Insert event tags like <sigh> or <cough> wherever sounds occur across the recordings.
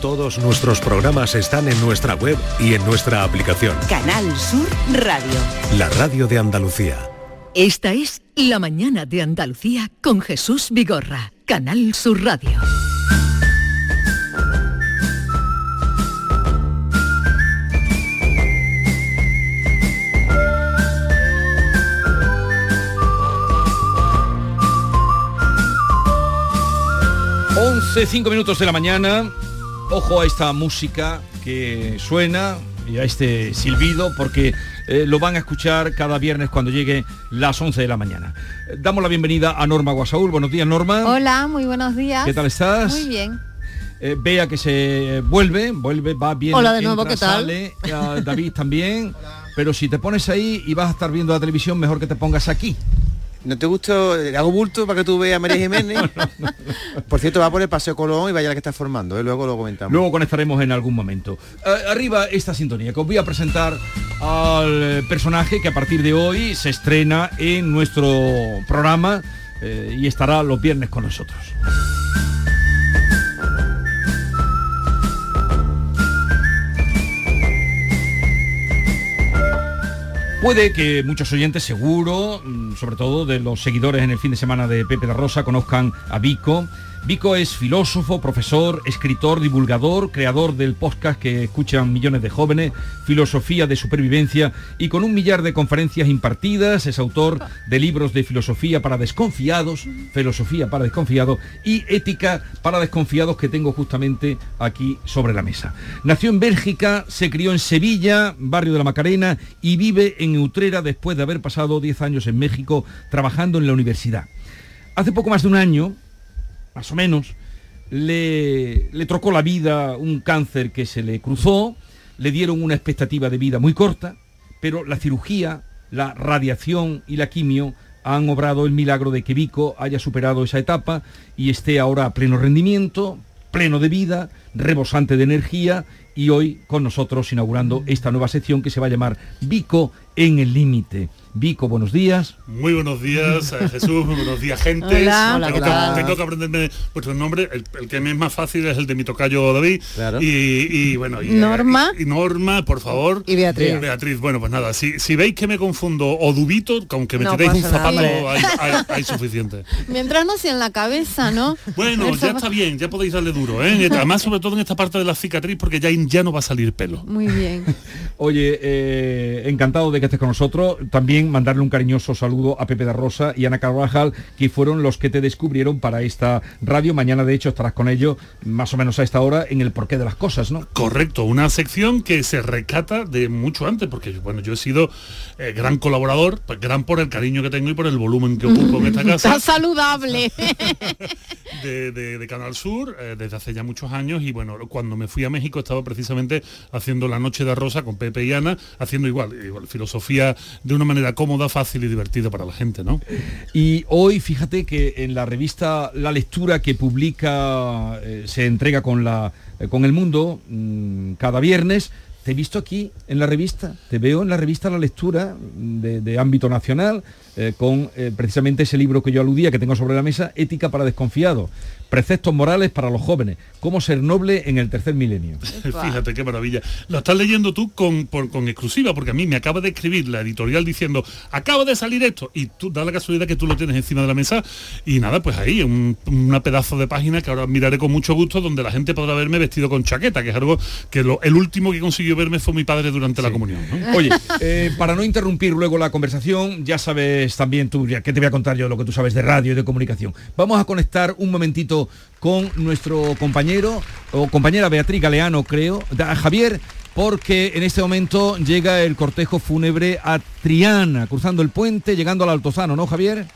Todos nuestros programas están en nuestra web y en nuestra aplicación. Canal Sur Radio. La radio de Andalucía. Esta es La mañana de Andalucía con Jesús Vigorra. Canal Sur Radio. Once, cinco minutos de la mañana. Ojo a esta música que suena y a este silbido porque eh, lo van a escuchar cada viernes cuando llegue las 11 de la mañana. Eh, Damos la bienvenida a Norma Guasaúl. Buenos días, Norma. Hola, muy buenos días. ¿Qué tal estás? Muy bien. Eh, Vea que se vuelve, vuelve, va bien. Hola de nuevo, ¿qué tal? sale, <laughs> eh, David también. Pero si te pones ahí y vas a estar viendo la televisión, mejor que te pongas aquí. ¿No te gustó? ¿Le hago bulto para que tú veas a María Jiménez? <laughs> Por cierto, va por el Paseo Colón y vaya la que está formando, ¿eh? luego lo comentamos. Luego conectaremos en algún momento. Eh, arriba esta sintonía que os voy a presentar al eh, personaje que a partir de hoy se estrena en nuestro programa eh, y estará los viernes con nosotros. Puede que muchos oyentes, seguro, sobre todo de los seguidores en el fin de semana de Pepe la Rosa, conozcan a Vico. Vico es filósofo, profesor, escritor, divulgador, creador del podcast que escuchan millones de jóvenes, Filosofía de Supervivencia, y con un millar de conferencias impartidas, es autor de libros de filosofía para desconfiados, filosofía para desconfiados y ética para desconfiados que tengo justamente aquí sobre la mesa. Nació en Bélgica, se crió en Sevilla, barrio de la Macarena, y vive en Utrera después de haber pasado 10 años en México trabajando en la universidad. Hace poco más de un año, más o menos, le, le trocó la vida un cáncer que se le cruzó, le dieron una expectativa de vida muy corta, pero la cirugía, la radiación y la quimio han obrado el milagro de que Vico haya superado esa etapa y esté ahora a pleno rendimiento, pleno de vida, rebosante de energía y hoy con nosotros inaugurando esta nueva sección que se va a llamar Vico en el límite. Vico, buenos días. Muy buenos días, eh, Jesús, muy buenos días, <laughs> gente. Hola. Hola, tengo, ¿qué que, tengo que aprenderme vuestro nombre. El, el que me es más fácil es el de mi tocayo David. Claro. Y, y, bueno, y, Norma. Y, y Norma, por favor. Y Beatriz. Eh, Beatriz, bueno, pues nada, si, si veis que me confundo o dubito, con que me No tiréis un zapato hay, hay- hay suficiente. <laughs> Mientras no sea en la cabeza, ¿no? Bueno, ya está bien, ya podéis darle duro, ¿eh? Además, sobre todo en esta parte de la cicatriz, porque ya, ya no va a salir pelo. Muy bien. <laughs> Oye, eh, encantado de que estés con nosotros. También mandarle un cariñoso saludo a Pepe da Rosa y Ana Carvajal, que fueron los que te descubrieron para esta radio. Mañana, de hecho, estarás con ellos más o menos a esta hora en el porqué de las cosas, ¿no? Correcto, una sección que se rescata de mucho antes, porque bueno, yo he sido eh, gran colaborador, pues, gran por el cariño que tengo y por el volumen que ocupo en esta casa Está saludable. <laughs> de, de- de Canal Sur eh, desde hace ya muchos años y bueno, cuando me fui a México estaba precisamente haciendo la noche de Rosa con Pepe y Ana, haciendo igual, igual filosofía de una manera cómoda, fácil y divertida para la gente, ¿no? Y hoy, fíjate que en la revista La Lectura que publica, eh, se entrega con, la, eh, con El Mundo mm, cada viernes, te he visto aquí en la revista, te veo en la revista La Lectura mm, de ámbito nacional, eh, con eh, precisamente ese libro que yo aludía, que tengo sobre la mesa, Ética para desconfiados, preceptos morales para los jóvenes, cómo ser noble en el tercer milenio. <laughs> Fíjate qué maravilla. Lo estás leyendo tú con, por- con exclusiva, porque a mí me acaba de escribir la editorial diciendo, acaba de salir esto, y tú da la casualidad que tú lo tienes encima de la mesa, y nada, pues ahí, un, una pedazo de página que ahora miraré con mucho gusto, donde la gente podrá verme vestido con chaqueta, que es algo que lo- el último que consiguió verme fue mi padre durante la comunión. ¿no? Oye, eh, para no interrumpir luego la conversación, ya sabes también tú, ya que te voy a contar yo lo que tú sabes de radio y de comunicación. Vamos a conectar un momentito con nuestro compañero o compañera Beatriz Galeano, creo, da- Javier, porque en este momento llega el cortejo fúnebre a Triana, cruzando el puente, llegando al Altozano, ¿no, Javier?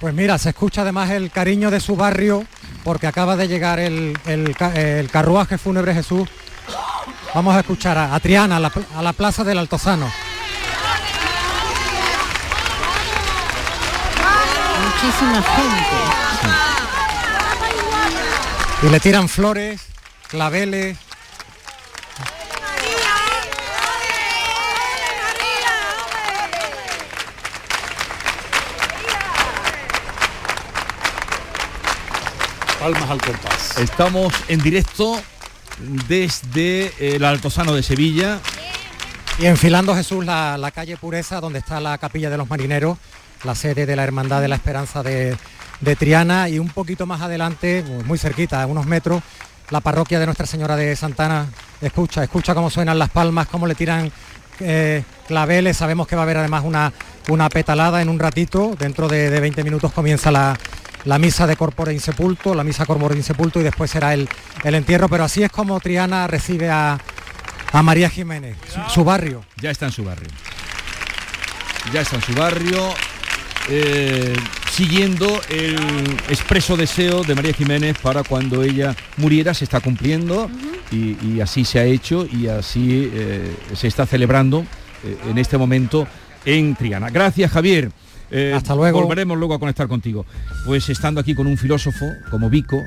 Pues mira, se escucha además el cariño de su barrio porque acaba de llegar el, el ca- el carruaje fúnebre Jesús. Vamos a escuchar a, a Triana, a la, a la plaza del Altozano. Muchísima gente. Y le tiran flores, claveles. Palmas al compás. Estamos en directo desde el Altozano de Sevilla. Y enfilando Jesús la, la calle Pureza, donde está la capilla de los marineros, la sede de la Hermandad de la Esperanza de, de Triana, y un poquito más adelante, muy cerquita, a unos metros, la parroquia de Nuestra Señora de Santana. Escucha, escucha cómo suenan las palmas, cómo le tiran eh, claveles. Sabemos que va a haber además una, una petalada en un ratito. Dentro de, de 20 minutos comienza la, la misa de corpore insepulto, la misa corpore insepulto y después será el, el entierro. Pero así es como Triana recibe a, a María Jiménez, su, su barrio. Ya está en su barrio. Ya está en su barrio. Eh, siguiendo el expreso deseo de María Jiménez para cuando ella muriera se está cumpliendo y, y así se ha hecho y así eh, se está celebrando eh, en este momento en Triana. Gracias Javier. Eh, Hasta luego. Volveremos luego a conectar contigo. Pues estando aquí con un filósofo como Vico,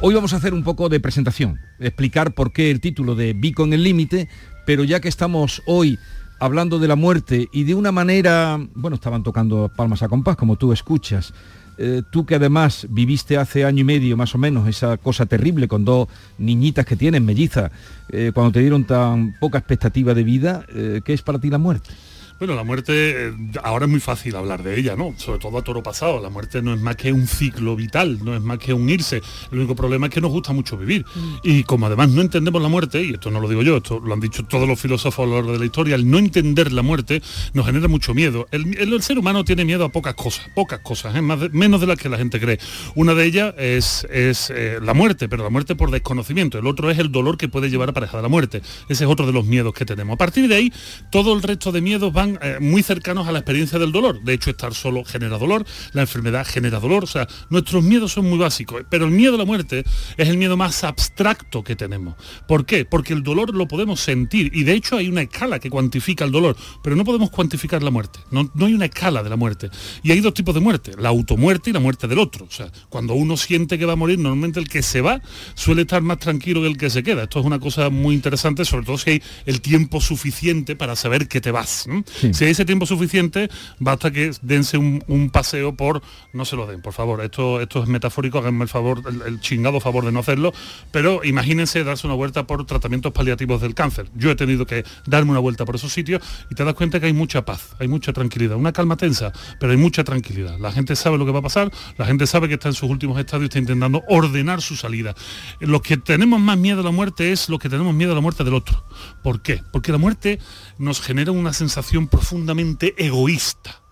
Hoy vamos a hacer un poco de presentación, explicar por qué el título de Vico en el límite, pero ya que estamos hoy hablando de la muerte y de una manera, bueno, estaban tocando palmas a compás, como tú escuchas, eh, tú que además viviste hace año y medio más o menos esa cosa terrible con dos niñitas que tienen, mellizas, eh, cuando te dieron tan poca expectativa de vida, eh, ¿qué es para ti la muerte? Bueno, la muerte eh, ahora es muy fácil hablar de ella, ¿no? Sobre todo a toro pasado. La muerte no es más que un ciclo vital, no es más que un irse. El único problema es que nos gusta mucho vivir. Y como además no entendemos la muerte, y esto no lo digo yo, esto lo han dicho todos los filósofos a lo largo de la historia, el no entender la muerte nos genera mucho miedo. El, el- el ser humano tiene miedo a pocas cosas, pocas cosas, ¿eh? Más de- menos de las que la gente cree. Una de ellas es, es eh, la muerte, pero la muerte por desconocimiento. El otro es el dolor que puede llevar aparejada la muerte. Ese es otro de los miedos que tenemos. A partir de ahí, todo el resto de miedos van eh, muy cercanos a la experiencia del dolor. De hecho, estar solo genera dolor, la enfermedad genera dolor. O sea, nuestros miedos son muy básicos. Pero el miedo a la muerte es el miedo más abstracto que tenemos. ¿Por qué? Porque el dolor lo podemos sentir. Y de hecho hay una escala que cuantifica el dolor. Pero no podemos cuantificar la muerte. No, no hay una escala de la muerte. Y hay dos tipos de muerte. La automuerte y la muerte del otro. O sea, cuando uno siente que va a morir, normalmente el que se va suele estar más tranquilo que el que se queda. Esto es una cosa muy interesante, sobre todo si hay el tiempo suficiente para saber que te vas. Si hay ese tiempo suficiente, basta que dense un, paseo por, no se lo den, por favor, esto, esto es metafórico, háganme el favor, el, chingado favor de no hacerlo, pero imagínense darse una vuelta por tratamientos paliativos del cáncer. Yo he tenido que darme una vuelta por esos sitios y te das cuenta que hay mucha paz, hay mucha tranquilidad, una calma tensa, pero hay mucha tranquilidad. La gente sabe lo que va a pasar, la gente sabe que está en sus últimos estadios y está intentando ordenar su salida. Los que tenemos más miedo a la muerte es los que tenemos miedo a la muerte del otro. ¿Por qué? Porque la muerte nos genera una sensación profundamente egoísta.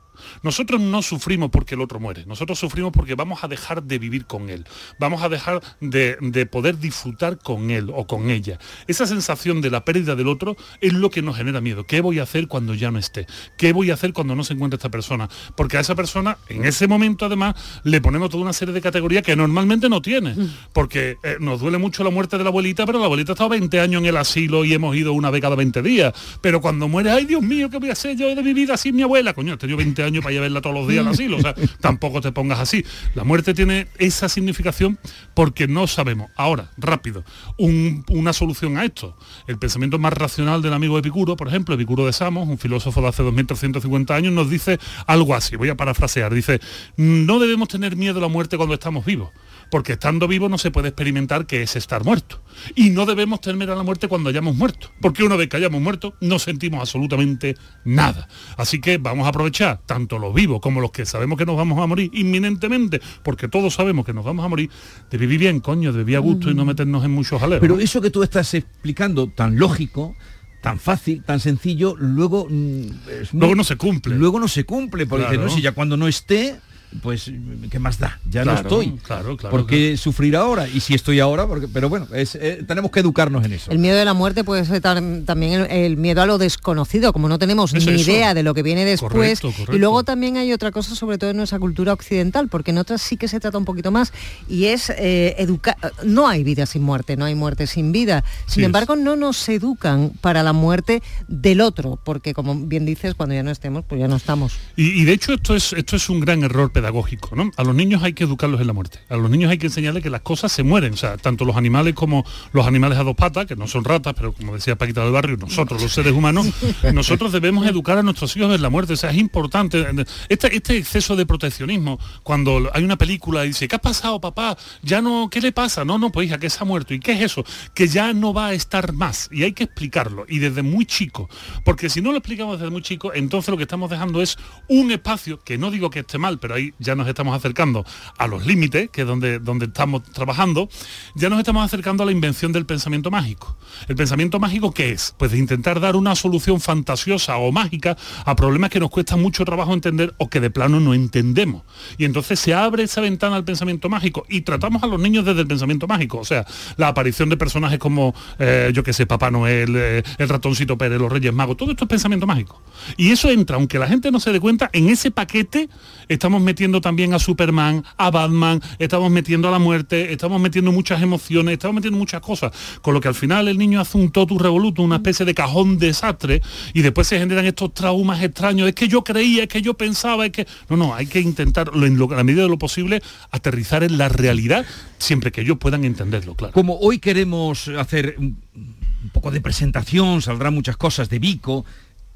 Nosotros no sufrimos porque el otro muere, nosotros sufrimos porque vamos a dejar de vivir con él, vamos a dejar de, de, poder disfrutar con él o con ella. Esa sensación de la pérdida del otro es lo que nos genera miedo. ¿Qué voy a hacer cuando ya no esté? ¿Qué voy a hacer cuando no se encuentre esta persona? Porque a esa persona, en ese momento además, le ponemos toda una serie de categorías que normalmente no tiene. Porque eh, nos duele mucho la muerte de la abuelita, pero la abuelita ha estado 20 años en el asilo y hemos ido una vez cada 20 días. Pero cuando muere, ay Dios mío, ¿qué voy a hacer yo de mi vida sin mi abuela? Coño, he tenido 20 años para ir a verla todos los días al asilo. O sea, <laughs> tampoco te pongas así. La muerte tiene esa significación porque no sabemos. Ahora, rápido, un- una solución a esto. El pensamiento más racional del amigo Epicuro, por ejemplo, Epicuro de Samos, un filósofo de hace 2350 años, nos dice algo así. Voy a parafrasear. Dice, no debemos tener miedo a la muerte cuando estamos vivos. Porque estando vivo no se puede experimentar que es estar muerto. Y no debemos temer a la muerte cuando hayamos muerto. Porque una vez que hayamos muerto no sentimos absolutamente nada. Así que vamos a aprovechar, tanto los vivos como los que sabemos que nos vamos a morir inminentemente, porque todos sabemos que nos vamos a morir, de vivir bien, coño, de vivir a gusto y no meternos en muchos jaleos. Pero eso que tú estás explicando tan lógico, tan fácil, tan sencillo, luego mm, muy- Luego no se cumple. Luego no se cumple, porque Claro. dice, no, si ya cuando no esté, pues ¿qué más da? Ya no estoy. claro, claro, ¿Por qué sufrir ahora? Y si estoy ahora, porque, pero bueno, es, eh, tenemos que educarnos en eso. El miedo de la muerte puede ser tam- también el, el miedo a lo desconocido, como no tenemos Es ni eso. idea de lo que viene después. Correcto, correcto. Y luego también hay otra cosa, sobre todo en nuestra cultura occidental, porque en otras sí que se trata un poquito más, y es eh, educar. No hay vida sin muerte, no hay muerte sin vida. Sin Sí es. embargo, no nos educan para la muerte del otro, porque como bien dices, cuando ya no estemos, pues ya no estamos. Y, y de hecho esto es, esto es un gran error pedagógico pedagógico, ¿no? A los niños hay que educarlos en la muerte. A los niños hay que enseñarles que las cosas se mueren. O sea, tanto los animales como los animales a dos patas, que no son ratas, pero como decía Paquita del Barrio, nosotros, los seres humanos, <laughs> nosotros debemos educar a nuestros hijos en la muerte. O sea, es importante. Este, este exceso de proteccionismo, cuando hay una película y dice, ¿qué ha pasado, papá? Ya no, ¿qué le pasa? No, no, pues hija, que se ha muerto. ¿Y qué es eso? Que ya no va a estar más. Y hay que explicarlo. Y desde muy chico. Porque si no lo explicamos desde muy chico, entonces lo que estamos dejando es un espacio, que no digo que esté mal, pero ya nos estamos acercando a los límites, que es donde, donde estamos trabajando, ya nos estamos acercando a la invención del pensamiento mágico. ¿El pensamiento mágico qué es? Pues de intentar dar una solución fantasiosa o mágica a problemas que nos cuesta mucho trabajo entender o que de plano no entendemos. Y entonces se abre esa ventana al pensamiento mágico y tratamos a los niños desde el pensamiento mágico. O sea, la aparición de personajes como, eh, yo que sé, Papá Noel, eh, el ratoncito Pérez, los Reyes Magos, todo esto es pensamiento mágico. Y eso entra, aunque la gente no se dé cuenta, en ese paquete estamos metiendo también a Superman, a Batman, estamos metiendo a la muerte, estamos metiendo muchas emociones, estamos metiendo muchas cosas, con lo que al final el niño hace un totus revoluto, una especie de cajón desastre, y después se generan estos traumas extraños, es que yo creía, es que yo pensaba, es que... No, no, hay que intentar, en la medida de lo posible, aterrizar en la realidad, siempre que ellos puedan entenderlo, claro. Como hoy queremos hacer un poco de presentación, saldrán muchas cosas de Vico,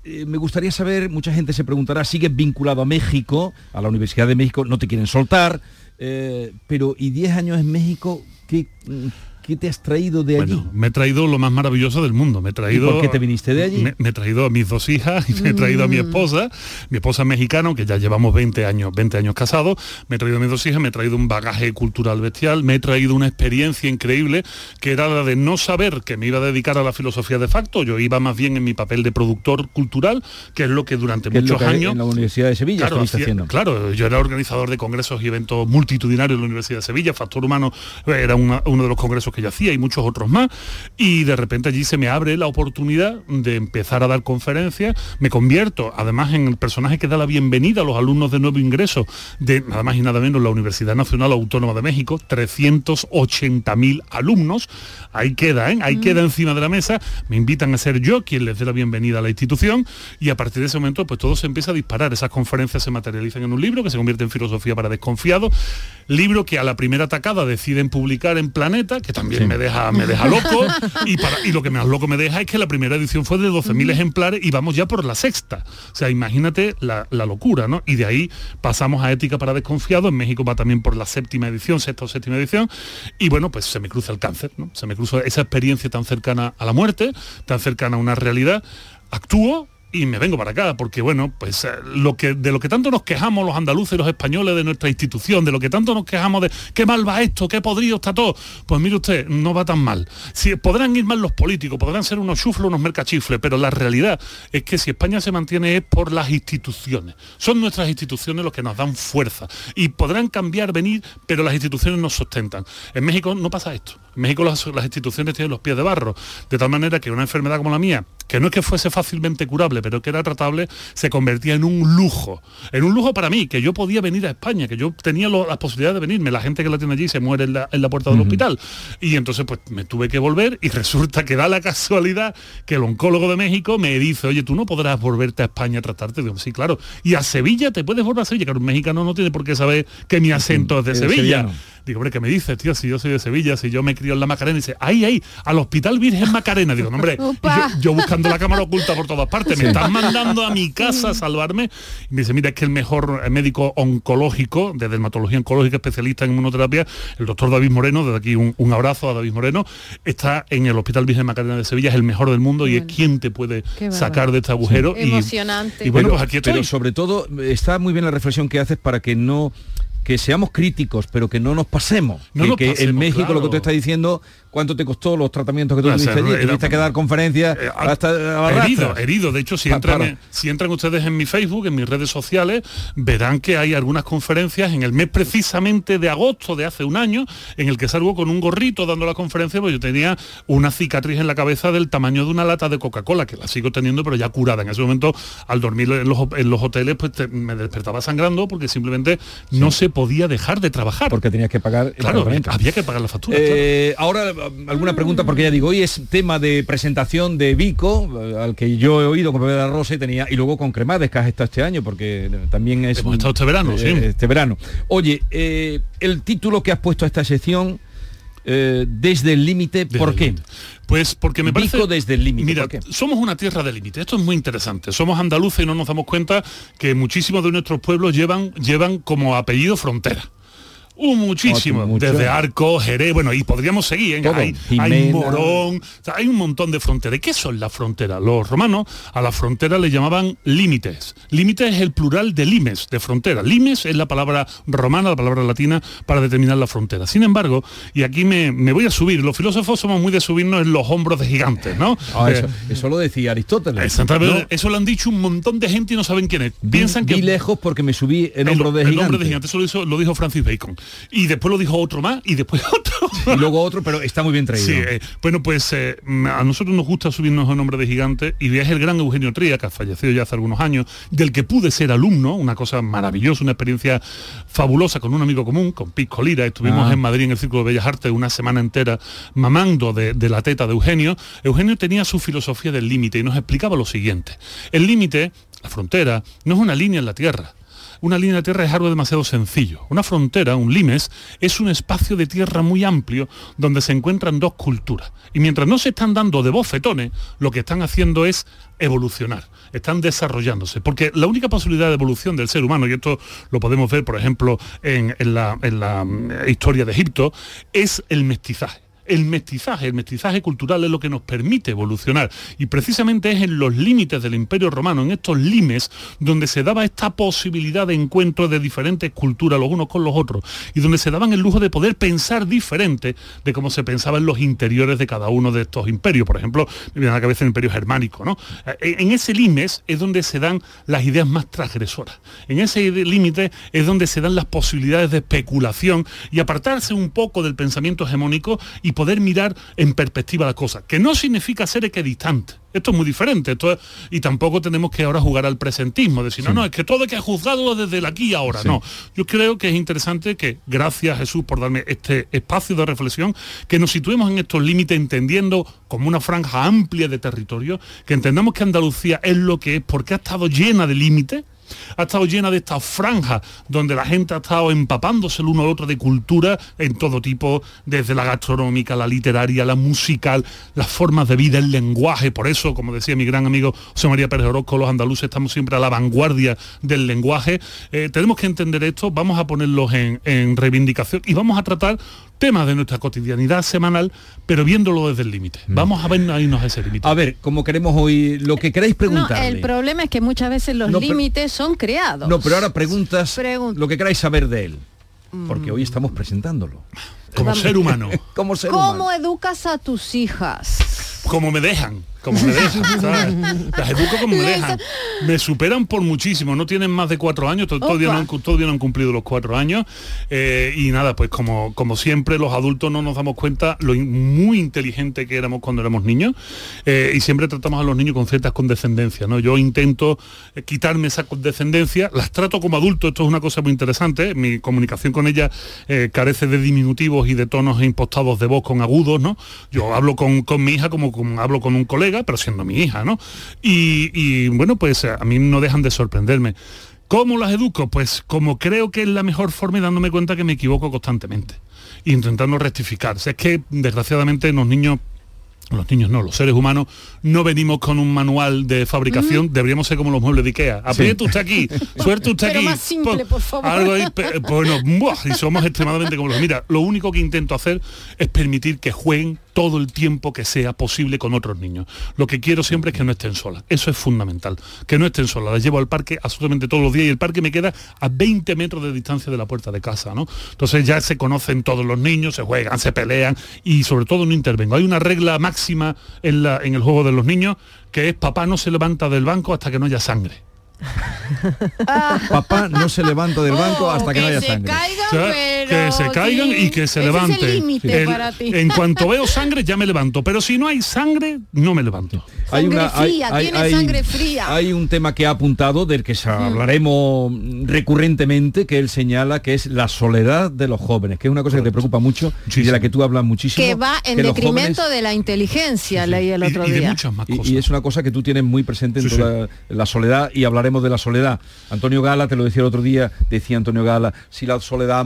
eh, me gustaría saber, mucha gente se preguntará, ¿sigues vinculado a México, a la Universidad de México? No te quieren soltar, eh, pero ¿y 10 años en México? ¿Qué, ¿Qué te has traído de allí? me he traído lo más maravilloso del mundo. Me he traído, ¿Y por qué te viniste de allí? Me, he traído a mis dos hijas y me he traído a mi mm. esposa. Mi esposa es mexicana, que ya llevamos 20 años, 20 años casados. Me he traído a mis dos hijas, me he traído un bagaje cultural bestial, me he traído una experiencia increíble que era la de no saber que me iba a dedicar a la filosofía de facto. Yo iba más bien en mi papel de productor cultural, que es lo que durante muchos años... En la Universidad de Sevilla claro, haciendo. claro, yo era organizador de congresos y eventos multitudinarios en la Universidad de Sevilla. Factor Humano era uno de los congresos que yo hacía y muchos otros más. Y de repente allí se me abre la oportunidad de empezar a dar conferencias. Me convierto además en el personaje que da la bienvenida a los alumnos de nuevo ingreso de nada más y nada menos la Universidad Nacional Autónoma de México, 380.000 alumnos. Ahí queda, ¿eh? ahí mm. queda encima de la mesa. Me invitan a ser yo quien les dé la bienvenida a la institución y a partir de ese momento pues todo se empieza a disparar. Esas conferencias se materializan en un libro que se convierte en filosofía para desconfiados, libro que a la primera atacada deciden publicar en Planeta, que también me deja, me deja loco, y, para, y lo que más loco me deja es que la primera edición fue de 12.000 ejemplares y vamos ya por la sexta. O sea, imagínate la, locura, ¿no? Y de ahí pasamos a Ética para Desconfiados, en México va también por la séptima edición, sexta o séptima edición, y bueno, pues se me cruza el cáncer, ¿no? Se me cruza esa experiencia tan cercana a la muerte, tan cercana a una realidad, actúo, y me vengo para acá, porque bueno, pues eh, lo que, de lo que tanto nos quejamos los andaluces los españoles de nuestra institución, de lo que tanto nos quejamos de qué mal va esto, qué podrido está todo, pues mire usted, no va tan mal. Si, podrán ir mal los políticos, podrán ser unos chuflos, unos mercachifles, pero la realidad es que si España se mantiene es por las instituciones. Son nuestras instituciones los que nos dan fuerza. Y podrán cambiar, venir, pero las instituciones nos sustentan. En México no pasa esto. En México las instituciones tienen los pies de barro, de tal manera que una enfermedad como la mía, que no es que fuese fácilmente curable, pero que era tratable, se convertía en un lujo. En un lujo para mí, que yo podía venir a España, que yo tenía las posibilidades de venirme. La gente que la tiene allí se muere en la, puerta del hospital. Y entonces pues me tuve que volver y <laughs> resulta que da la casualidad que el oncólogo de México me dice, oye, tú no podrás volverte a España a tratarte. Digo, sí, claro. Y a Sevilla te puedes volver a Sevilla, que un mexicano no tiene por qué saber que mi acento es de Sevilla. Digo, hombre, ¿qué me dices, tío? Si yo soy de Sevilla, si yo me crío en la Macarena, y dice, ahí, ahí, al Hospital Virgen Macarena. Digo, hombre, yo, buscando la cámara oculta por todas partes, me están mandando a mi casa a salvarme. Y me dice, mira, es que el mejor médico oncológico, de dermatología oncológica, especialista en inmunoterapia, el doctor David Moreno, desde aquí un, abrazo a David Moreno, está en el Hospital Virgen Macarena de Sevilla, es el mejor del mundo y es quien te puede sacar de este agujero. Y, Emocionante. Y bueno, pues aquí estoy. Pero sobre todo, está muy bien la reflexión que haces para que no que seamos críticos, pero que no nos pasemos. que, en México lo que tú estás diciendo cuánto te costó los tratamientos que tú tuviste allí, tuviste que dar conferencias eh, hasta herido, herido. De hecho, si entran, si entran ustedes en mi Facebook, en mis redes sociales, verán que hay algunas conferencias en el mes precisamente de agosto de hace un año, en el que salgo con un gorrito dando la conferencia, pues yo tenía una cicatriz en la cabeza del tamaño de una lata de Coca-Cola, que la sigo teniendo, pero ya curada. En ese momento, al dormir en los, hoteles, pues me despertaba sangrando porque simplemente no se podía dejar de trabajar. Porque tenías que pagar claro, había que pagar la factura. Eh, ahora alguna pregunta porque ya digo, hoy es tema de presentación de Vico, eh, al que yo he oído con Pepe de la Rosa y tenía, y luego con Cremades, que has estado este año, porque también es. Hemos estado este verano, eh, sí. Este verano. Oye, eh, el título que has puesto a esta sección. eh, desde el límite, ¿por qué? límite. Pues porque me parece... Vico desde el límite, Mira, somos una tierra de límite. Esto es muy interesante. Somos andaluces y no nos damos cuenta que muchísimos de nuestros pueblos llevan, llevan como apellido frontera. Uh, muchísimo, Oh, desde Arco, Jerez, bueno, y podríamos seguir, ¿eh? Hay, hay Morón, hay un montón de fronteras. ¿Y ¿Qué son las fronteras? Los romanos a las fronteras le llamaban límites. Límites es el plural de limes, de frontera. Limes es la palabra romana, la palabra latina para determinar la frontera. Sin embargo, y aquí me, me voy a subir, los filósofos somos muy de subirnos en los hombros de gigantes, ¿no? Ah, Eh, eso, eso lo decía Aristóteles. Eso lo han dicho un montón de gente y no saben quién es. Piensan Vi que lejos porque me subí en el, hombro de el gigante. nombre de gigante, eso lo, hizo- lo dijo Francis Bacon. Y después lo dijo otro más y después <laughs> otro. Y luego otro, pero está muy bien traído. Sí, eh, bueno, pues eh, a nosotros nos gusta subirnos en nombre de gigante y es el gran Eugenio Tría, que ha fallecido ya hace algunos años, del que pude ser alumno, una cosa maravillosa, una experiencia fabulosa con un amigo común, con Pisco Lira. Estuvimos Ah. en Madrid en el Círculo de Bellas Artes una semana entera mamando de, de la teta de Eugenio. Eugenio tenía su filosofía del límite y nos explicaba lo siguiente. El límite, la frontera, no es una línea en la tierra. Una línea de tierra es algo demasiado sencillo. Una frontera, un limes, es un espacio de tierra muy amplio donde se encuentran dos culturas. Y mientras no se están dando de bofetones, lo que están haciendo es evolucionar, están desarrollándose. Porque la única posibilidad de evolución del ser humano, y esto lo podemos ver, por ejemplo, en, en la, mm, historia de Egipto, es el mestizaje. El mestizaje, el mestizaje cultural es lo que nos permite evolucionar y precisamente es en los límites del Imperio Romano, en estos limes, donde se daba esta posibilidad de encuentro de diferentes culturas los unos con los otros y donde se daban el lujo de poder pensar diferente de cómo se pensaba en los interiores de cada uno de estos imperios. Por ejemplo, la cabeza el Imperio Germánico, ¿no? En ese limes es donde se dan las ideas más transgresoras. En ese límite es donde se dan las posibilidades de especulación y apartarse un poco del pensamiento hegemónico y poder mirar en perspectiva la cosa, que no significa ser equidistante. Esto es muy diferente, esto es- y tampoco tenemos que ahora jugar al presentismo, decir, no, no, es que todo hay que juzgarlo desde el aquí y ahora. No, yo creo que es interesante que, gracias Jesús por darme este espacio de reflexión, que nos situemos en estos límites entendiendo como una franja amplia de territorio, que entendamos que Andalucía es lo que es porque ha estado llena de límites, ha estado llena de estas franjas donde la gente ha estado empapándose el uno al otro de cultura en todo tipo, desde la gastronómica, la literaria, la musical, las formas de vida, el lenguaje. Por eso, como decía mi gran amigo José María Pérez Orozco, los andaluces estamos siempre a la vanguardia del lenguaje. Eh, tenemos que entender esto, vamos a ponerlos en, en reivindicación y vamos a tratar temas de nuestra cotidianidad semanal, pero viéndolo desde el límite. Vamos a ver a irnos a ese límite. A ver, como queremos hoy, lo que queréis No, preguntarle. el problema es que muchas veces los No, pero- límites son creados. No, pero ahora preguntas Pregun- lo que queráis saber de él. Porque hoy estamos presentándolo. Como ser humano. <laughs> Como ser ¿Cómo humano. educas a tus hijas? como me dejan, como me dejan, ¿sabes? Las educo como me dejan. Me superan por muchísimo, no tienen más de cuatro años, to- todavía no, han, todavía no han cumplido los cuatro años. eh, y nada, pues como, como siempre, los adultos no nos damos cuenta lo in- muy inteligente que éramos cuando éramos niños. eh, y siempre tratamos a los niños con ciertas condescendencias. ¿no? Yo intento eh, quitarme esa condescendencia, las trato como adultos, esto es una cosa muy interesante. Mi comunicación con ella eh, carece de diminutivos y de tonos impostados de voz con agudos, ¿no? Yo hablo con, con mi hija como, como hablo con un colega, pero siendo mi hija, ¿no? Y, y, bueno, pues a mí no dejan de sorprenderme. ¿Cómo las educo? Pues como creo que es la mejor forma y dándome cuenta que me equivoco constantemente. Intentando rectificar. O sea, es que desgraciadamente los niños los niños no, los seres humanos no venimos con un manual de fabricación, deberíamos ser como los muebles de Ikea. Apriete usted aquí, <laughs> suerte usted Pero aquí. más simple, por favor. Algo ahí, pe- bueno, ¡buah! y somos extremadamente como los. Mira, lo único que intento hacer es permitir que jueguen todo el tiempo que sea posible con otros niños. Lo que quiero siempre es que no estén solas. Eso es fundamental. Que no estén solas. Las llevo al parque absolutamente todos los días y el parque me queda a 20 metros de distancia de la puerta de casa, ¿no? Entonces ya se conocen todos los niños, se juegan, se pelean y sobre todo no intervengo. Hay una regla máxima en, la, en el juego de los niños que es papá no se levanta del banco hasta que no haya sangre. <laughs> Papá no se levanta del banco Oh, hasta que no haya se sangre. caigan, O sea, pero que se caigan sí. y que se Ese es el levanten. límite El- para ti. En cuanto veo sangre ya me levanto, pero si no hay sangre no me levanto. Sangre fría, tiene sangre fría. hay un tema que ha apuntado del que sa- hablaremos recurrentemente que él señala que es la soledad de los jóvenes que es una cosa que te preocupa mucho y de la que tú hablas muchísimo que va en que detrimento jóvenes- de la inteligencia, leí el otro día. y, y es una cosa que tú tienes muy presente en toda la soledad y hablaremos de la soledad. Antonio Gala, te lo decía el otro día, decía Antonio Gala, si la soledad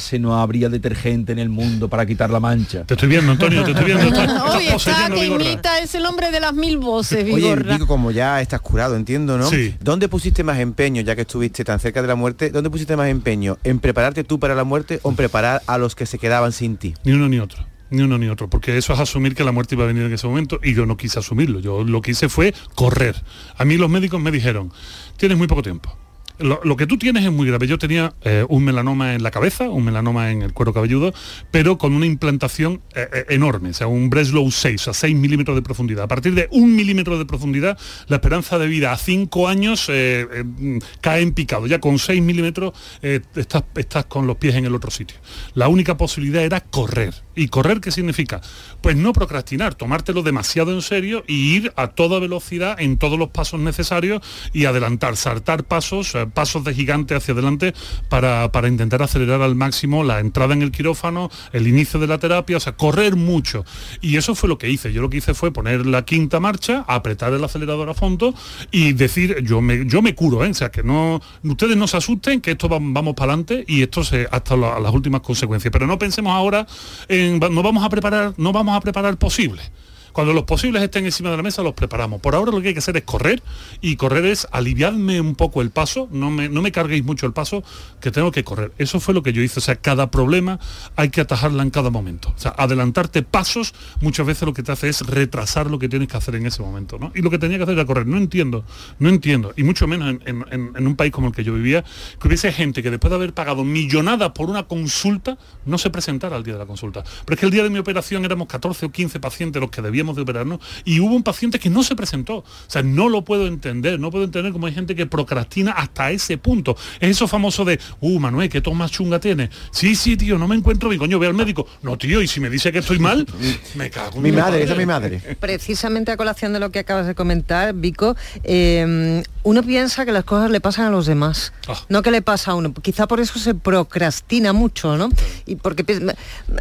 manchase no habría detergente en el mundo para quitar la mancha. Te estoy viendo, Antonio, te estoy viendo. <laughs> Estás- Hoy está que imita, es el hombre de las mil voces, Oye. Vico, como ya estás curado, entiendo, ¿no? Sí. ¿Dónde pusiste más empeño, ya que estuviste tan cerca de la muerte, dónde pusiste más empeño? ¿En prepararte tú para la muerte o en preparar a los que se quedaban sin ti? Ni uno ni otro. Ni uno ni otro, porque eso es asumir que la muerte iba a venir en ese momento y yo no quise asumirlo. Yo lo que hice fue correr. A mí los médicos me dijeron, tienes muy poco tiempo. Lo, que tú tienes es muy grave. Yo tenía eh, un melanoma en la cabeza, un melanoma en el cuero cabelludo, pero con una implantación eh, eh, enorme, o sea, un Breslow 6, a 6 milímetros de profundidad. A partir de un milímetro de profundidad, la esperanza de vida a 5 años mm, cae en picado. Ya con 6 milímetros estás con los pies en el otro sitio. La única posibilidad era correr. ¿Y correr qué significa? Pues no procrastinar, tomártelo demasiado en serio y ir a toda velocidad en todos los pasos necesarios y adelantar, saltar pasos, eh, pasos de gigante hacia adelante para, para intentar acelerar al máximo la entrada en el quirófano, el inicio de la terapia, o sea, correr mucho. Y eso fue lo que hice. Yo lo que hice fue poner la quinta marcha, apretar el acelerador a fondo y decir, yo me, yo me curo, ¿eh? o sea, que no, ustedes no se asusten, que esto va- vamos para adelante y esto se, hasta la- las últimas consecuencias. Pero no pensemos ahora en, no vamos a preparar, no vamos a preparar posible. Cuando los posibles estén encima de la mesa los preparamos. Por ahora lo que hay que hacer es correr y correr es aliviarme un poco el paso, no me, no me carguéis mucho el paso, que tengo que correr. Eso fue lo que yo hice. O sea, cada problema hay que atajarla en cada momento. O sea, adelantarte pasos muchas veces lo que te hace es retrasar lo que tienes que hacer en ese momento. ¿no? Y lo que tenía que hacer era correr. No entiendo, no entiendo. Y mucho menos en, en- un país como el que yo vivía, que hubiese gente que después de haber pagado millonadas por una consulta, no se presentara al día de la consulta. Pero es que el día de mi operación éramos 14 o 15 pacientes los que debíamos de operarnos y hubo un paciente que no se presentó. O sea, no lo puedo entender, no puedo entender cómo hay gente que procrastina hasta ese punto. Es eso famoso de, uh, Manuel, ¿qué tos más chunga tiene? Sí, sí, tío, no me encuentro bien, coño, ve al médico. No, tío, y si me dice que estoy mal, <laughs> me cago en Mi madre, esa es mi madre. Precisamente a colación de lo que acabas de comentar, Vico, eh, uno piensa que las cosas le pasan a los demás, Ah. no que le pasa a uno. Quizá por eso se procrastina mucho, ¿no? Y porque piensa, me,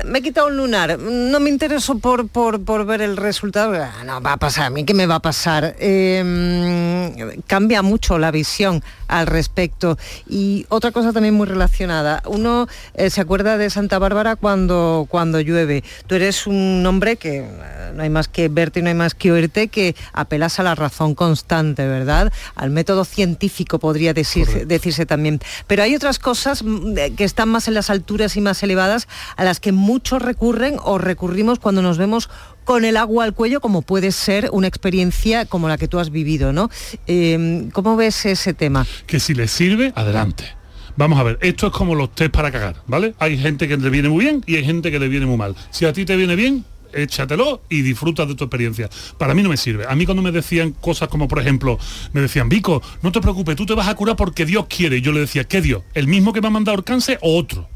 me he quitado un lunar, no me intereso por, por, por ver el resultado, Ah, no, va a pasar, a mí qué me va a pasar. Eh, cambia mucho la visión al respecto. Y otra cosa también muy relacionada, uno eh, se acuerda de Santa Bárbara cuando, cuando llueve. Tú eres un hombre que eh, no hay más que verte y no hay más que oírte, que apelas a la razón constante, ¿verdad? Al método científico podría decirse, decirse también. Pero hay otras cosas mm, eh, que están más en las alturas y más elevadas a las que muchos recurren o recurrimos cuando nos vemos con el agua al cuello, como puede ser una experiencia como la que tú has vivido, ¿no? Eh, ¿Cómo ves ese tema? que si les sirve, adelante. Vamos a ver, esto es como los test para cagar, ¿vale? Hay gente que le viene muy bien y hay gente que le viene muy mal. Si a ti te viene bien, échatelo y disfruta de tu experiencia. Para mí no me sirve. A mí cuando me decían cosas como, por ejemplo, me decían, Vico, no te preocupes, tú te vas a curar porque Dios quiere. Y yo le decía, ¿qué Dios? ¿El mismo que me ha mandado el cáncer o otro?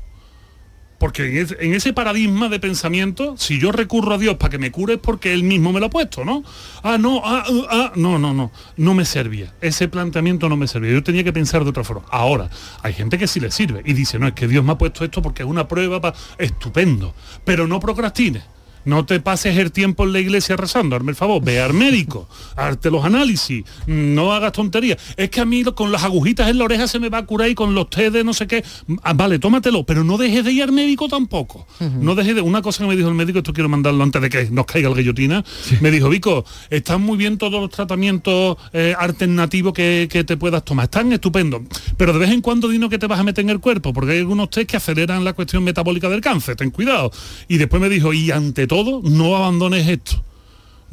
Porque en ese, en ese paradigma de pensamiento, si yo recurro a Dios para que me cure es porque Él mismo me lo ha puesto, ¿no? Ah, no, ah, uh, ah, no, no, no, no me servía. Ese planteamiento no me servía. Yo tenía que pensar de otra forma. Ahora, hay gente que sí le sirve y dice, no, es que Dios me ha puesto esto porque es una prueba para... Estupendo, pero no procrastines. No te pases el tiempo en la iglesia rezando, hazme el favor, ve al médico, hazte los análisis, no hagas tonterías. Es que a mí con las agujitas en la oreja se me va a curar y con los té de no sé qué. Ah, vale, tómatelo, pero no dejes de ir al médico tampoco. No dejes de. Una cosa que me dijo el médico, esto quiero mandarlo antes de que nos caiga el guillotina, me dijo, Vico, están muy bien todos los tratamientos eh, alternativos que, que te puedas tomar, están estupendos, pero de vez en cuando dinos que te vas a meter en el cuerpo, porque hay algunos test que aceleran la cuestión metabólica del cáncer, ten cuidado. Y después me dijo, y ante todo, no abandones esto.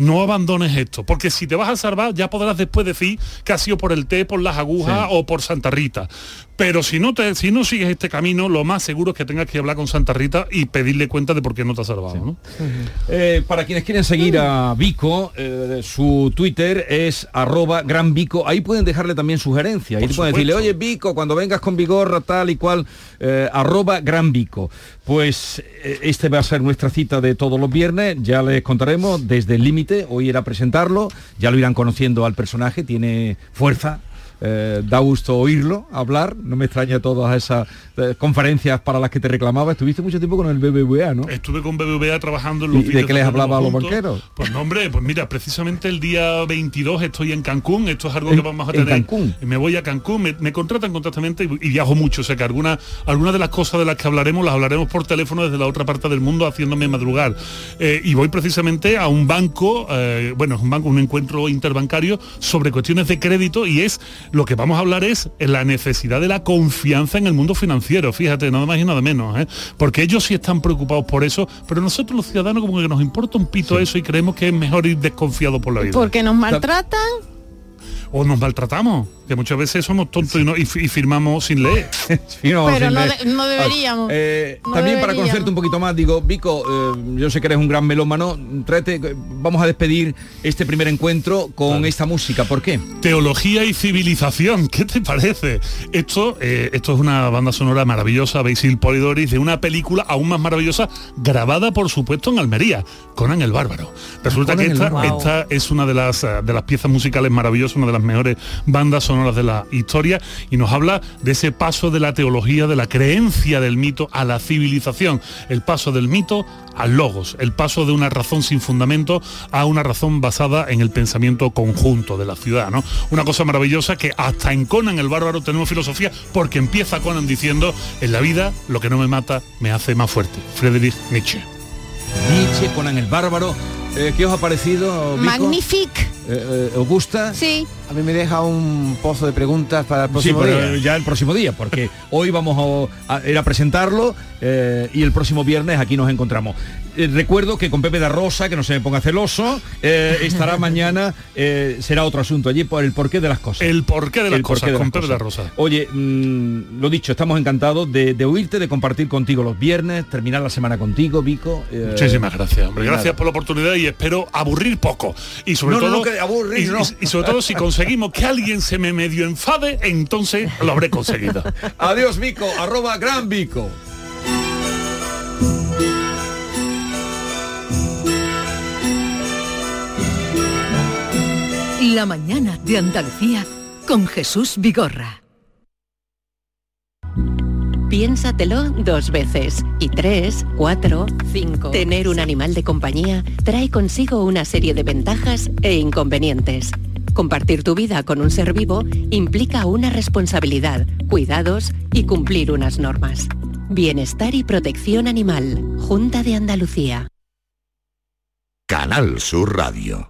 No abandones esto, porque si te vas a salvar ya podrás después decir que ha sido por el té, por las agujas o por Santa Rita. Pero si no, te, si no sigues este camino, lo más seguro es que tengas que hablar con Santa Rita y pedirle cuenta de por qué no te ha salvado. <laughs> Eh, para quienes quieren seguir a Vico, eh, su Twitter es arroba gran Vico. Ahí pueden dejarle también sugerencias. Ahí pueden decirle, oye Vico, cuando vengas con Vigorra tal y cual, eh, arroba gran Vico. Pues este va a ser nuestra cita de todos los viernes. Ya les contaremos desde el límite. Hoy era presentarlo. Ya lo irán conociendo al personaje. Tiene fuerza, eh, da gusto oírlo hablar, no me extraña todas esas eh, conferencias para las que te reclamaba. Estuviste mucho tiempo con el BBVA, ¿no? Estuve con BBVA trabajando en los ¿Y de qué les hablaba a los banqueros? Pues no, hombre, pues mira, precisamente el día 22 estoy en Cancún, esto es algo que vamos a tener. Cancún? Me voy a Cancún, me, contratan constantemente y, viajo mucho, o sea que algunas alguna de las cosas de las que hablaremos las hablaremos por teléfono desde la otra parte del mundo haciéndome madrugar. Eh, y voy precisamente a un banco, bueno, es un banco, un encuentro interbancario sobre cuestiones de crédito y es lo que vamos a hablar es la necesidad de la confianza en el mundo financiero, fíjate, nada más y nada menos, ¿eh? porque ellos sí están preocupados por eso, pero nosotros los ciudadanos como que nos importa un pito eso y creemos que es mejor ir desconfiado por la vida. Porque nos maltratan o nos maltratamos que muchas veces somos tontos y, firmamos sin leer. <laughs> Pero no, deberíamos. Eh, también para conocerte un poquito más, digo, Vico, eh, yo sé que eres un gran melómano, tráete, vamos a despedir este primer encuentro con esta música. ¿Por qué? Teología y civilización, ¿qué te parece? Esto, eh, esto es una banda sonora maravillosa, Basil Polidoris, de una película aún más maravillosa, grabada por supuesto en Almería, Conan el Bárbaro. Resulta que esta, esta, es una de las, de las piezas musicales maravillosas, una de las mejores bandas sonoras de la historia y nos habla de ese paso de la teología, de la creencia del mito a la civilización, el paso del mito al logos, el paso de una razón sin fundamento a una razón basada en el pensamiento conjunto de la ciudad, ¿no? Una cosa maravillosa que hasta en Conan el bárbaro tenemos filosofía porque empieza Conan diciendo, en la vida lo que no me mata me hace más fuerte. Friedrich Nietzsche. Nietzsche, Conan el bárbaro. Eh, ¿Qué os ha parecido? Magnifique. Eh, eh, ¿Os gusta? Sí. A mí me deja un pozo de preguntas para el próximo día. Ya el próximo día, porque <laughs> hoy vamos a, ir a presentarlo y el próximo viernes aquí nos encontramos. Eh, recuerdo que con Pepe da Rosa, que no se me ponga celoso, eh, estará <laughs> mañana, eh, será otro asunto allí por el porqué de las cosas. El porqué de las cosas con Pepe da Rosa. Oye, mm, lo dicho, estamos encantados de, oírte, de compartir contigo los viernes, terminar la semana contigo, Vico. Muchísimas gracias, hombre. Gracias por la oportunidad y espero aburrir poco. Y sobre todo. y, sobre todo si <laughs> conseguimos que alguien se me medio enfade, entonces lo habré conseguido. <laughs> Adiós, Vico, arroba gran Vico. La mañana de Andalucía con Jesús Vigorra. Piénsatelo dos veces. Y tres, cuatro, cinco. Tener un animal de compañía trae consigo una serie de ventajas e inconvenientes. Compartir tu vida con un ser vivo implica una responsabilidad, cuidados y cumplir unas normas. Bienestar y protección animal. Junta de Andalucía. Canal Sur Radio.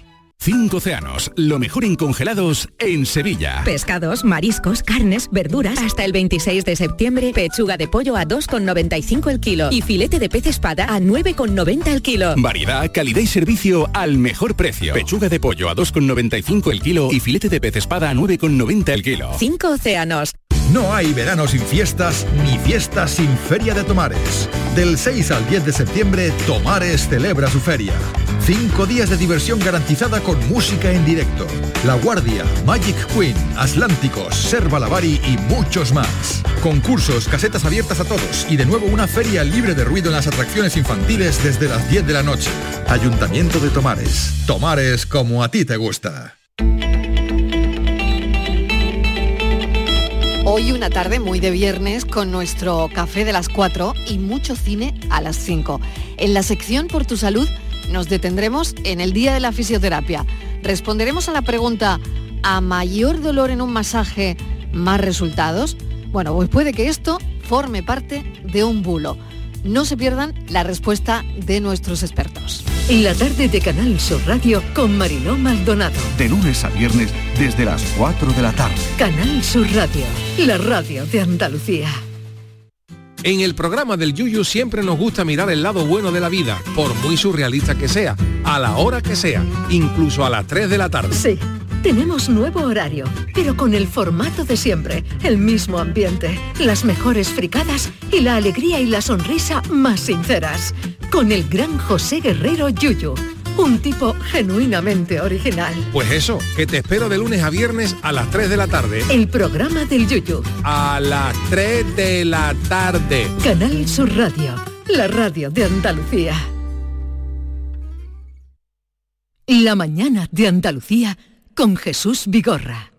Cinco océanos, lo mejor en congelados en Sevilla. Pescados, mariscos, carnes, verduras. Hasta el 26 de septiembre, pechuga de pollo a 2,95 el kilo y filete de pez espada a 9,90 el kilo. Variedad, calidad y servicio al mejor precio. Pechuga de pollo a 2,95 el kilo y filete de pez espada a 9,90 el kilo. Cinco océanos, No hay verano sin fiestas ni fiestas sin Feria de Tomares. Del 6 al 10 de septiembre, Tomares celebra su feria. Cinco días de diversión garantizada con música en directo. La Guardia, Magic Queen, Atlánticos, Serva Lavari y muchos más. Concursos, casetas abiertas a todos y de nuevo una feria libre de ruido en las atracciones infantiles desde las 10 de la noche. Ayuntamiento de Tomares. Tomares como a ti te gusta. Hoy una tarde muy de viernes con nuestro café de las 4 y mucho cine a las 5. En la sección Por tu salud nos detendremos en el día de la fisioterapia. Responderemos a la pregunta, ¿a mayor dolor en un masaje, más resultados? Bueno, pues puede que esto forme parte de un bulo. No se pierdan la respuesta de nuestros expertos. La tarde de Canal Sur Radio con Mariló Maldonado. De lunes a viernes desde las 4 de la tarde. Canal Sur Radio, la radio de Andalucía. En el programa del Yuyu siempre nos gusta mirar el lado bueno de la vida, por muy surrealista que sea, a la hora que sea, incluso a las 3 de la tarde. Sí. Tenemos nuevo horario, pero con el formato de siempre, el mismo ambiente, las mejores fricadas y la alegría y la sonrisa más sinceras. Con el gran José Guerrero Yuyu, un tipo genuinamente original. Pues eso, que te espero de lunes a viernes a las 3 de la tarde. El programa del Yuyu. A las 3 de la tarde. Canal Sur Radio, la radio de Andalucía. La mañana de Andalucía con Jesús Vigorra.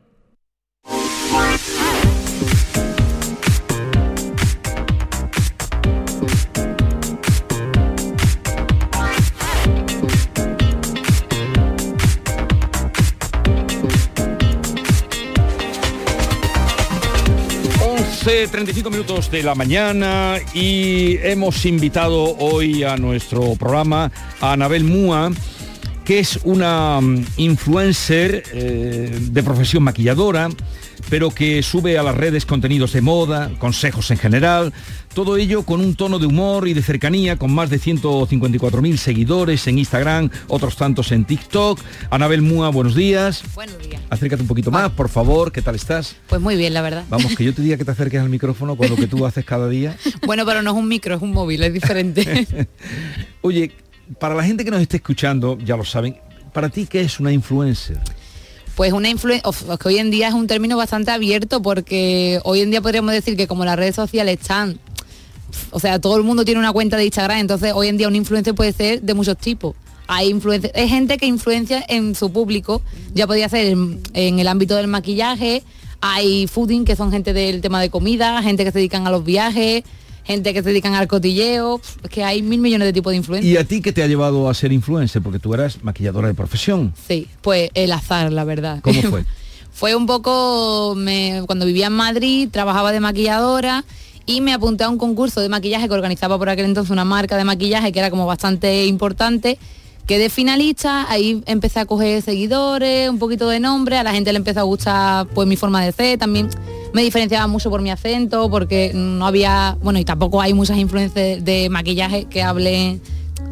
Once, 35 minutos de la mañana y hemos invitado hoy a nuestro programa a Anabel Múa, que es una mm, influencer eh, de profesión maquilladora, pero que sube a las redes contenidos de moda, consejos en general, todo ello con un tono de humor y de cercanía, con más de 154.000 seguidores en Instagram, otros tantos en TikTok. Anabel Múa, buenos días. Buenos días. Acércate un poquito más, por favor, ¿qué tal estás? Pues muy bien, la verdad. Vamos, que yo te diga que te <laughs> acerques al micrófono con lo que tú haces cada día. bueno, pero no es un micro, es un móvil, es diferente. <laughs> Oye, para la gente que nos esté escuchando, ya lo saben, ¿para ti qué es una influencer? Pues una influencia, que hoy en día es un término bastante abierto porque hoy en día podríamos decir que como las redes sociales están, o sea, todo el mundo tiene una cuenta de Instagram, entonces hoy en día un influencer puede ser de muchos tipos. Hay influencia, hay gente que influencia en su público, ya podría ser en, en el ámbito del maquillaje, hay fooding que son gente del tema de comida, gente que se dedican a los viajes, gente que se dedican al cotilleo, es que hay mil millones de tipos de influencia. ¿Y a ti qué te ha llevado a ser influencer? Porque tú eras maquilladora de profesión. Sí, pues el azar, la verdad. ¿Cómo fue? <laughs> fue un poco, me- cuando vivía en Madrid, trabajaba de maquilladora y me apunté a un concurso de maquillaje que organizaba por aquel entonces una marca de maquillaje que era como bastante importante. Quedé finalista, ahí empecé a coger seguidores, un poquito de nombre, a la gente le empezó a gustar pues mi forma de ser, también me diferenciaba mucho por mi acento, porque no había, bueno, y tampoco hay muchas influencias de maquillaje que hablen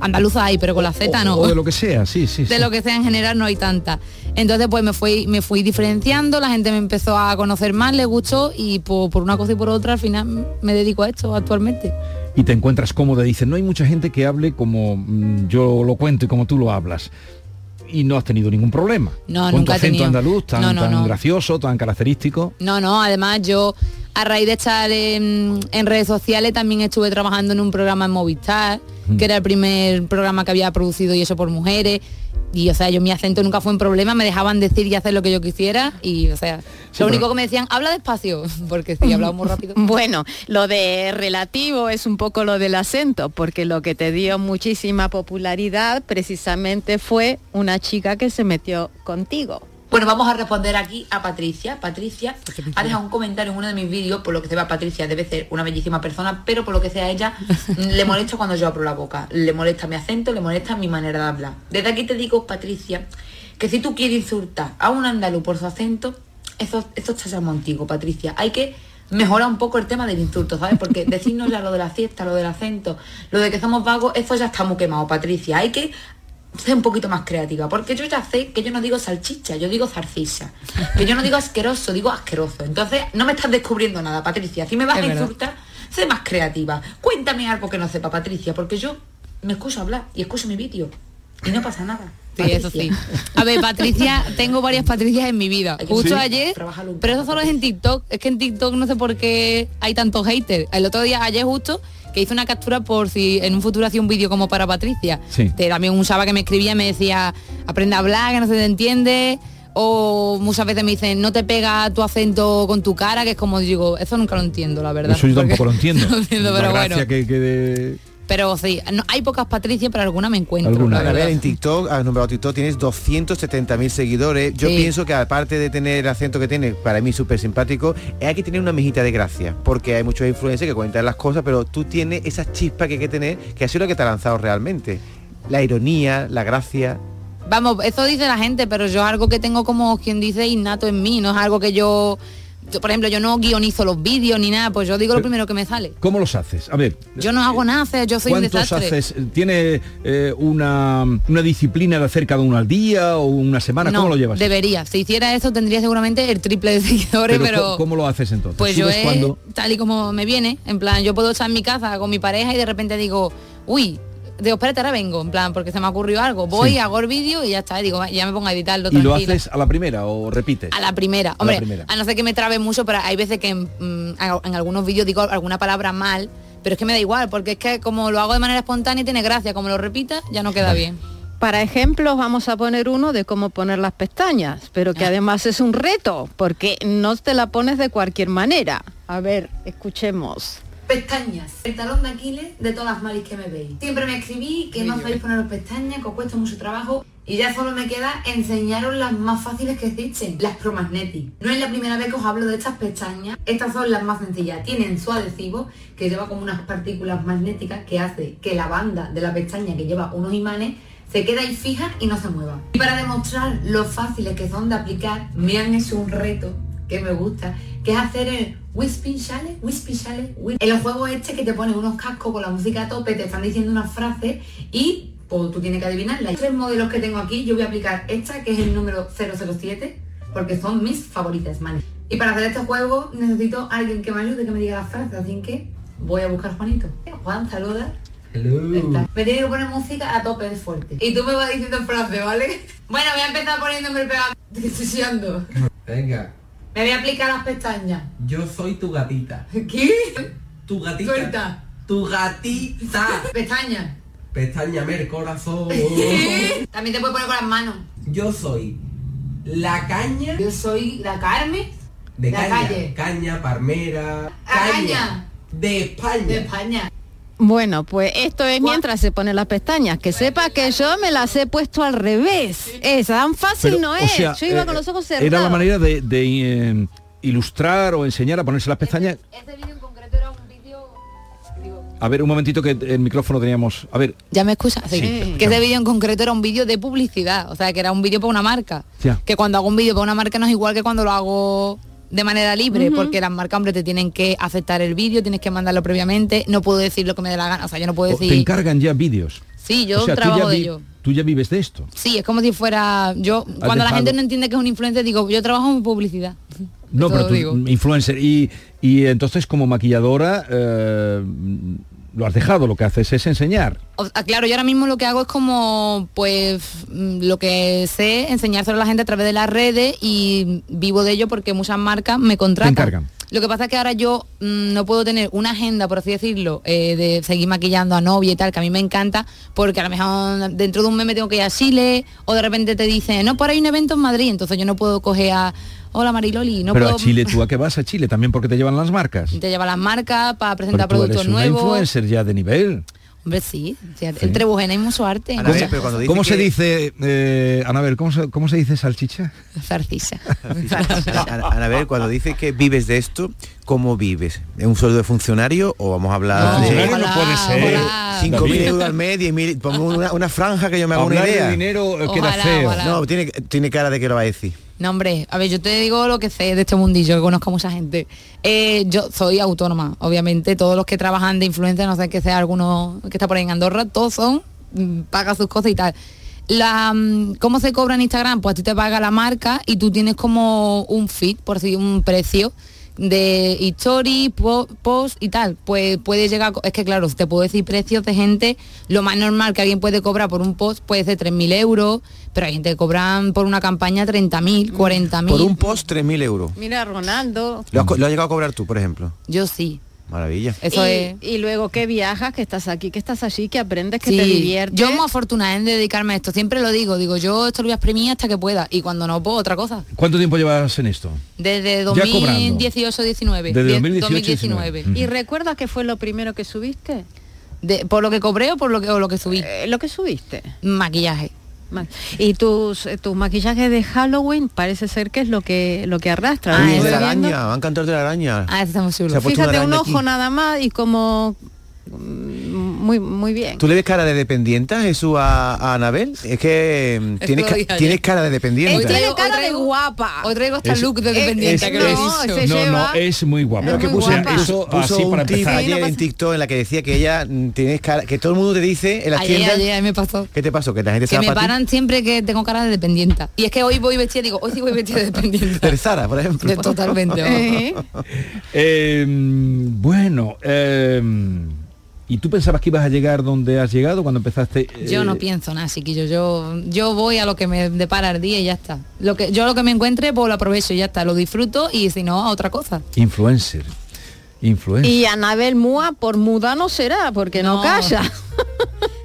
andaluza hay, pero con la Z no O de lo que sea, sí, sí. de sí. lo que sea en general no hay tanta. Entonces pues me fui, me fui diferenciando, la gente me empezó a conocer más, le gustó y por, por una cosa y por otra al final me dedico a esto actualmente. y te encuentras cómoda. Dices, no hay mucha gente que hable como mm, yo lo cuento y como tú lo hablas. Y no has tenido ningún problema. No, Con tu nunca he acento tenido. andaluz tan, No, no, tan no. gracioso, tan característico. No, no, además yo a raíz de estar en, en redes sociales también estuve trabajando en un programa en Movistar, Mm. que era el primer programa que había producido y eso por mujeres. Y o sea, yo mi acento nunca fue un problema, me dejaban decir y hacer lo que yo quisiera y o sea, Sí, lo único que me decían, habla despacio, <laughs> porque si hablaba muy rápido. <laughs> Bueno, lo de relativo es un poco lo del acento, porque lo que te dio muchísima popularidad precisamente fue una chica que se metió contigo. Bueno, vamos a responder aquí a Patricia. Patricia ha dejado un comentario en uno de mis vídeos, por lo que se ve a Patricia debe ser una bellísima persona, pero por lo que sea ella, <laughs> le molesta cuando yo abro la boca. Le molesta mi acento, le molesta mi manera de hablar. Desde aquí te digo, Patricia, que si tú quieres insultar a un andaluz por su acento, eso, eso está contigo, Patricia. Hay que mejorar un poco el tema del insulto, ¿sabes? Porque decirnos ya lo de la fiesta, lo del acento, lo de que somos vagos, eso ya está muy quemado, Patricia. Hay que sé un poquito más creativa, porque yo ya sé que yo no digo salchicha, yo digo zarcisa, que yo no digo asqueroso, digo asqueroso. Entonces no me estás descubriendo nada, Patricia. Si me vas Es a verdad. insultar, sé más creativa. Cuéntame algo que no sepa, Patricia, porque yo me escucho hablar y escucho mi vídeo y no pasa nada. Sí, eso sí. A ver, Patricia, <laughs> tengo varias Patricias en mi vida. Justo sí. ayer, pero eso solo es en TikTok. Es que en TikTok no sé por qué hay tantos haters. El otro día, ayer justo, que hice una captura por si en un futuro hacía un vídeo como para Patricia. Sí. Te- también un chava que me escribía y me decía, aprende a hablar, que no se te entiende. O muchas veces me dicen, no te pega tu acento con tu cara, que es como digo, eso nunca lo entiendo, la verdad. Eso yo <laughs> tampoco lo entiendo. <laughs> lo pero bueno. que, que de- Pero sí, no- hay pocas Patricias, pero alguna me encuentro. Alguna. la A ver, verdad. en TikTok, has nombrado TikTok, tienes 270.000 seguidores. Yo Sí. pienso que aparte de tener el acento que tiene, para mí súper simpático, hay que tener una mejita de gracia. Porque hay muchos influencers que cuentan las cosas, pero tú tienes esa chispa que hay que tener, que ha sido lo que te ha lanzado realmente. La ironía, la gracia. Vamos, eso dice la gente, pero yo es algo que tengo como quien dice innato en mí, no es algo que yo, yo, por ejemplo, yo no guionizo los vídeos ni nada, pues yo digo lo Pero- primero que me sale. ¿Cómo los haces? A ver, Yo no hago nada, o sea, yo soy un ¿cuántos desastre. haces? ¿Tiene eh, una, una disciplina de hacer cada uno al día o una semana? no, ¿Cómo lo llevas? debería. Si hiciera eso tendría seguramente el triple de seguidores, pero, ¿cómo- ¿Cómo lo haces entonces? pues yo ¿Subes es cuando? tal y como me viene, en plan, yo puedo estar en mi casa con mi pareja y de repente digo, uy, digo, espérate, ahora vengo, en plan, porque se me ha ocurrido algo. Voy, Sí. hago el vídeo y ya está, y digo, ya me pongo a editarlo ¿Y lo haces a la primera o repites? A la primera. A la Hombre, primera. a no ser que me trabe mucho, pero hay veces que mm, en, en algunos vídeos digo alguna palabra mal, pero es que me da igual, porque es que como lo hago de manera espontánea tiene gracia, como lo repita, ya no queda bien. Para ejemplos vamos a poner uno de cómo poner las pestañas, pero Ah. que además es un reto, porque no te la pones de cualquier manera. A ver, escuchemos. Pestañas, el talón de Aquiles de todas las que me veis. Siempre me escribí que no sabéis poneros pestañas, que os cuesta mucho trabajo y ya solo me queda enseñaros las más fáciles que existen, las Promagnetic. No es la primera vez que os hablo de estas pestañas, estas son las más sencillas. Tienen su adhesivo que lleva como unas partículas magnéticas que hace que la banda de la pestaña que lleva unos imanes se queda ahí fija y no se mueva. Y para demostrar lo fáciles que son de aplicar, me han hecho un reto que me gusta, que es hacer el Wispy Shale, Wispy Shale, Whi- El juego este que te pone unos cascos con la música a tope, te están diciendo unas frases y pues, tú tienes que adivinarla. Hay tres modelos que tengo aquí, yo voy a aplicar esta, que es el número 007, porque son mis favoritas, man. Y para hacer este juego necesito a alguien que me ayude, que me diga las frases, así que voy a buscar a Juanito. Juan, saluda. Está. Me tiene que poner música a tope de fuerte. Y tú me vas diciendo frases, ¿vale? <laughs> Bueno, voy a empezar poniéndome el que <laughs> estoy. Venga, Me voy a aplicar las pestañas. yo soy tu gatita. ¿Qué? Tu gatita. Suelta. Tu gatita. Pestañas. Pestañame el corazón. También te puedes poner con las manos. Yo soy la caña. Yo soy la Carmen. De la caña. calle. Caña, palmera. La caña. De España. De España. Bueno, pues esto es mientras se ponen las pestañas. Que sepa que yo me las he puesto al revés. Es tan fácil Pero, no o es. sea, yo iba eh, con los ojos cerrados. Era la manera de, de, eh, ilustrar o enseñar a ponerse las pestañas. A ver, un momentito que el micrófono teníamos. A ver, ¿Ya me escuchas? Sí. Sí. Que ese vídeo en concreto era un vídeo de publicidad, o sea, que era un vídeo para una marca. Ya. Que cuando hago un vídeo para una marca no es igual que cuando lo hago de manera libre, porque las marcas, hombre, te tienen que aceptar el vídeo, tienes que mandarlo previamente, no puedo decir lo que me dé la gana, o sea, yo no puedo o te decir... encargan ya vídeos. Sí, yo O sea, trabajo ya de ello. Tú ya vives de esto. Sí, es como si fuera yo, cuando la gente no entiende que es un influencer, digo, yo trabajo en publicidad. No, pero tú, digo. influencer. Y, y entonces como maquilladora eh, lo has dejado, lo que haces es enseñar. O claro, yo ahora mismo lo que hago es como, pues, mm, lo que sé, enseñárselo a la gente a través de las redes y vivo de ello porque muchas marcas me contratan. encargan. Lo que pasa es que ahora yo mm, no puedo tener una agenda, por así decirlo, eh, de seguir maquillando a novia y tal, que a mí me encanta, porque a lo mejor dentro de un mes me tengo que ir a Chile, o de repente te dicen, no, por ahí hay un evento en Madrid, entonces yo no puedo coger a, hola Mariloli, no pero puedo... a Chile, ¿tú a <laughs> qué vas a Chile? También porque te llevan las marcas. Te lleva las marcas para presentar Pero tú productos eres una nuevos. influencer ya de nivel. Hombre, sí, sí, el Trebujena hay mucho arte. Ana, pero cuando dice ¿Cómo se que- dice, eh, Anabel, ¿cómo se, cómo se dice salchicha? Zarcisa. Ana- <laughs> Anabel, cuando dices que vives de esto, ¿cómo vives? ¿Es un sueldo de funcionario o vamos a hablar No, de no puede ser. Ojalá. 5.000 David. euros al mes, 10.000, pongo una, una franja que yo me hago Hablar una de idea. dinero, eh, queda Ojalá, feo. ojalá. No, tiene, tiene cara de que lo va a decir. No, hombre, a ver, yo te digo lo que sé de este mundillo, que conozco a mucha gente. Eh, yo soy autónoma, obviamente, todos los que trabajan de influencia, no sé que sea alguno que está por ahí en Andorra, todos son, mm, paga sus cosas y tal. La, mm, ¿Cómo se cobra en Instagram? Pues a ti te paga la marca y tú tienes como un feed, por así un precio de story, po- post y tal. Pues puede llegar, es que claro, te puedo decir precios de gente, lo más normal que alguien puede cobrar por un post puede ser 3.000 euros, pero hay gente que cobran por una campaña 30.000, 40.000. Por un post, 3.000 euros. Mira, Ronaldo. ¿Lo has, lo has llegado a cobrar tú, por ejemplo? Yo sí. Maravilla. Eso y, es. y luego que viajas, que estás aquí, que estás allí, que aprendes, que Sí, te diviertes. Yo muy afortunada en dedicarme a esto, siempre lo digo, digo, yo esto lo voy a exprimir hasta que pueda y cuando no puedo otra cosa. ¿Cuánto tiempo llevas en esto? Desde Ya cobrando. 2018-19. Desde 2019. ¿Y recuerdas qué fue lo primero que subiste? De- ¿Por lo que cobré o por lo que, o lo que subí? Eh, lo que subiste. Maquillaje. Y tus, eh, tus maquillajes de Halloween parece ser que es lo que lo que arrastra. ¿no? de la araña, van a cantar de la araña. Ah, estamos Se ha puesto Fíjate, un ojo aquí. nada más y como muy muy bien. ¿Tú le ves cara de dependienta, Jesús, a, a Anabel? Es que mm, tienes, lo ca- tienes cara de dependiente. Él tiene cara de guapa. Hoy traigo hasta Es- look de es- dependiente es- que lo he no, dicho. se no, no, es muy guapa. Pero que puso, guapa. puso, Eso puso así para un tip empezar. ayer Sí, no en TikTok en la que decía que ella mm, tienes cara, que todo el mundo te dice en las Ayer, tiendas. ayer me pasó. ¿Qué te pasó? Que la gente se Que va me para ti. paran siempre que tengo cara de dependienta. Y es que hoy voy vestida, digo, hoy sí voy vestida de dependienta. Del Zara, por ejemplo. De- totalmente. <laughs> Eh, Eh, bueno, eh, ¿y tú pensabas que ibas a llegar donde has llegado cuando empezaste? Yo eh, no pienso nada, chiquillo. Yo, yo voy a lo que me depara el día y ya está. Lo que, yo lo que me encuentre, pues lo aprovecho y ya está. Lo disfruto y si no, a otra cosa. Influencer. Influencer. Y Anabel Mua por muda no será, porque no, No. calla. <laughs>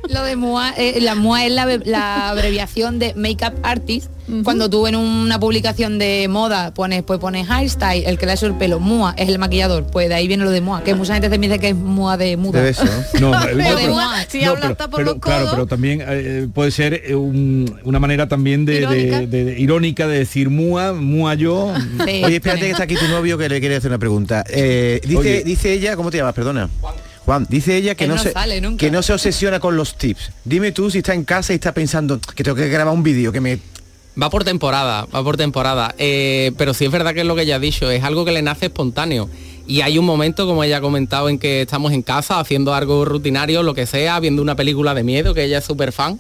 Lo de MUA, eh, la MUA es la, la abreviación de Makeup Artist. Cuando tú en una publicación de moda pones, pues pones hairstyle, el que le ha hecho el pelo, MUA es el maquillador, pues de ahí viene lo de MUA, que mucha gente se me dice que es MUA de muda. Ser. No, <laughs> no, Pero no, de MUA, si no, habla pero- hasta por pero, los claro, pero también eh, puede ser eh, un- una manera también de, de- Irónica. de- de- irónica de decir mua, mua yo. Sí, Oye, espérate que está aquí tu novio que le quiere hacer una pregunta. Eh, dice, Oye. dice ella, ¿cómo te llamas? Perdona. Juan. Dice ella que no, no se, sale nunca. que no se obsesiona con los tips. Dime tú si está en casa y está pensando que tengo que grabar un vídeo, que me Va por temporada, va por temporada. Eh, pero sí es verdad que es lo que ella ha dicho, es algo que le nace espontáneo. Y hay un momento, como ella ha comentado, en que estamos en casa haciendo algo rutinario, lo que sea, viendo una película de miedo, que ella es súper fan,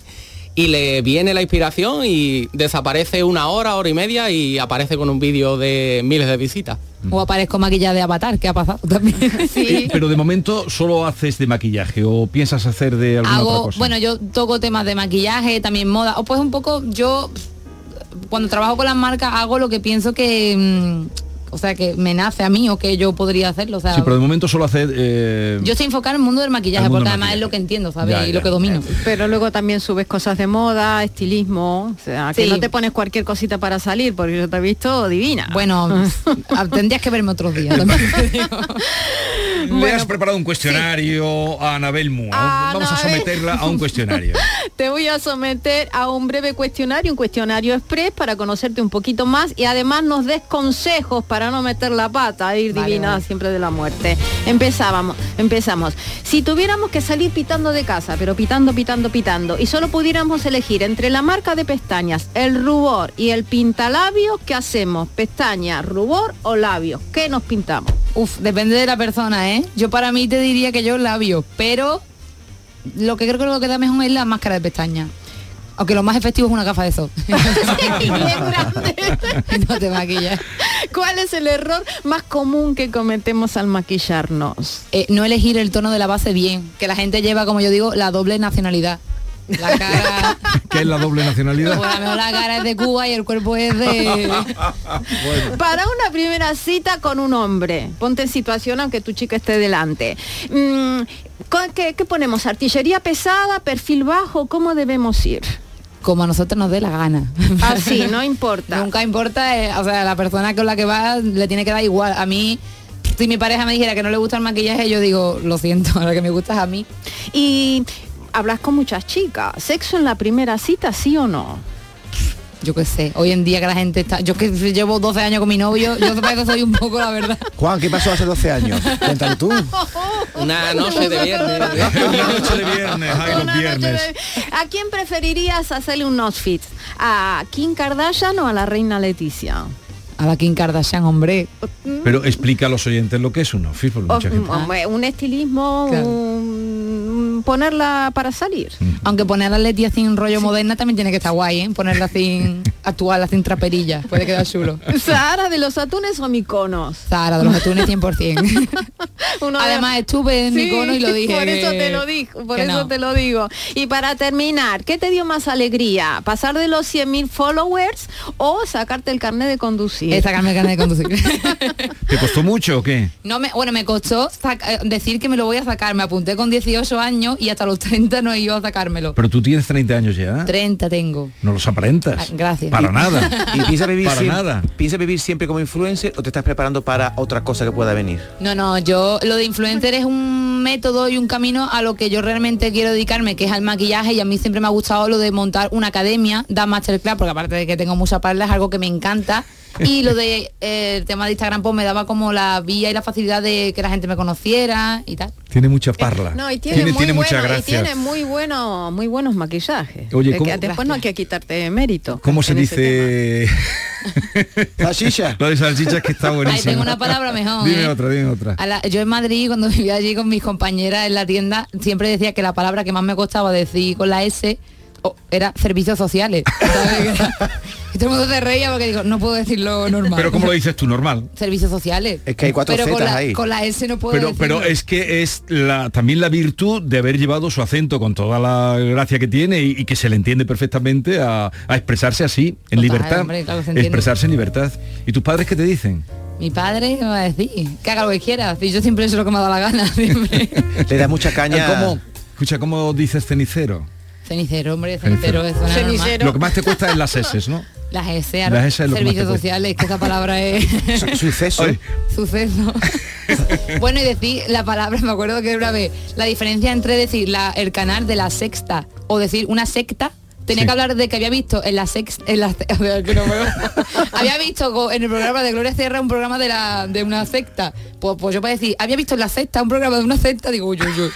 y le viene la inspiración y desaparece una hora, hora y media y aparece con un vídeo de miles de visitas. O aparezco maquillada de avatar, que ha pasado también. <laughs> Eh, Pero de momento solo haces de maquillaje o piensas hacer de alguna otra hago, cosa. bueno, yo toco temas de maquillaje, también moda, o pues un poco, yo cuando trabajo con las marcas hago lo que pienso que, mm, o sea, que me nace a mí o que yo podría hacerlo, o sea, sí, pero de momento solo haces... eh, yo estoy enfocada en el mundo del maquillaje, mundo porque del además maquillaje. es lo que entiendo, ¿sabes? Ya, y ya. lo que domino. Pero luego también subes cosas de moda, estilismo, o sea, que Sí. no te pones cualquier cosita para salir, porque yo te he visto divina. Bueno, <laughs> ah, tendrías que verme otros días. también te digo. <laughs> Le has preparado un cuestionario a Anabel Mua. Vamos a someterla a un cuestionario. <laughs> Te voy a someter a un breve cuestionario, un cuestionario express para conocerte un poquito más y además nos des consejos para no meter la pata, ir Vale, divina vale. siempre de la muerte. Empezábamos, empezamos. Si tuviéramos que salir pitando de casa, pero pitando, pitando, pitando, y solo pudiéramos elegir entre la marca de pestañas, el rubor y el pintalabios, ¿qué hacemos? ¿Pestañas, rubor o labios? ¿Qué nos pintamos? Uf, depende de la persona, ¿eh? Yo para mí te diría que yo labio, pero lo que creo que lo que da mejor es la máscara de pestaña. Aunque lo más efectivo es una gafa de sol. <laughs> <laughs> no te maquillas. ¿Cuál es el error más común que cometemos al maquillarnos? Eh, no elegir el tono de la base bien, que la gente lleva, como yo digo, la doble nacionalidad. La <laughs> cara, ¿Qué es la doble nacionalidad? pues la cara es de Cuba y el cuerpo es de... Para una primera cita con un hombre, ponte en situación aunque tu chica esté delante. Mm, ¿con ¿qué, qué ponemos? ¿Artillería pesada, perfil bajo? ¿Cómo debemos ir? Como a nosotros nos dé la gana. Así, no importa. <laughs> Nunca importa, eh, o sea, la persona con la que va le tiene que dar igual. A mí, si mi pareja me dijera que no le gusta el maquillaje, yo digo, lo siento, <laughs> lo que me gusta es a mí. Y hablas con muchas chicas. ¿Sexo en la primera cita, sí o no? Yo qué sé, hoy en día que la gente está... Yo que llevo 12 años con mi novio, yo <laughs> eso soy un poco la verdad. Juan, ¿qué pasó hace 12 años? Cuéntalo tú. <laughs> <laughs> Una noche de viernes. Una noche de viernes, los viernes. ¿A quién preferirías hacerle un outfit? ¿A Kim Kardashian o a la reina Leticia? A la Kim Kardashian, hombre. Pero explica a los oyentes lo que es un outfit, porque mucha gente... hombre, un estilismo, Claro. un ponerla para salir. Aunque poner a Leti así en rollo moderna también tiene que estar guay, ¿eh? Ponerla así <laughs> actual, así en traperilla. Puede quedar chulo. <laughs> Sahara de los atunes o miconos. Sahara de los atunes 100%. <laughs> Uno de- Además estuve en Sí, Micono y lo dije. Por eso te lo digo, por eso no. te lo digo. Y para terminar, ¿qué te dio más alegría? ¿Pasar de los 100.000 followers o sacarte el carnet de conducir? Es sacarme el carnet de conducir. <laughs> ¿Te costó mucho o qué? No me, bueno, me costó eh, decir que me lo voy a sacar. Me apunté con 18 años y hasta los 30 no he ido a sacármelo. Pero tú tienes 30 años ya. 30 tengo. No los aparentas. Ah, gracias. Para nada. ¿Y piensas vivir, Para siem- nada. piensas vivir siempre como influencer o te estás preparando para otra cosa que pueda venir? No, no, yo lo de influencer es un método y un camino a lo que yo realmente quiero dedicarme, que es al maquillaje y a mí siempre me ha gustado lo de montar una academia, dar masterclass, porque aparte de que tengo mucha parla es algo que me encanta. Y lo de eh, el tema de Instagram pues me daba como la vía y la facilidad de que la gente me conociera y tal. Tiene mucha parla. No, y tiene, muy mucha bueno, y gracia. tiene muy bueno, muy buenos maquillajes. Oye, ¿cómo- que después no hay que quitarte mérito. ¿Cómo se dice? <laughs> Salchicha. Lo de salchicha es que está Ahí buenísimo. tengo una palabra mejor. Dime ¿eh? otra, dime otra. La- yo en Madrid, cuando <laughs> vivía allí con mis compañeras en la tienda, siempre decía que la palabra que más me costaba decir con la S oh, era servicios sociales. <laughs> y todo el mundo se reía porque digo, no puedo decirlo normal. Pero ¿cómo lo dices tú, normal? Servicios sociales. Es que hay cuatro pero con zetas la, ahí. con la S no puedo Pero, decirlo. pero es que es la, también la virtud de haber llevado su acento con toda la gracia que tiene y, y que se le entiende perfectamente a, a expresarse así, en Total, libertad. hombre, claro expresarse en libertad. ¿Y tus padres qué te dicen? Mi padre me va a decir, que haga lo que quiera. Y yo siempre sé lo que me da la gana. <laughs> siempre. Le da mucha caña. ¿Cómo, escucha, ¿cómo dices cenicero? Cenicero, hombre, cenicero, Cenicero. es una normal. Lo que más te cuesta es las S, ¿no? Las S, Las S es lo que más servicios sociales, que esa palabra es <laughs> Suceso. Suceso. <laughs> bueno, y decir la palabra, <laughs> me acuerdo que una vez, la diferencia entre decir la, el canal de la sexta o decir una secta, tenía Sí. que hablar de que había visto en la sexta, en la, a ver, que no me- había visto en el programa de Gloria Sierra un programa de la de una secta. Pues, pues yo para decir, había visto en la secta un programa de una secta, digo, uy, uy, uy.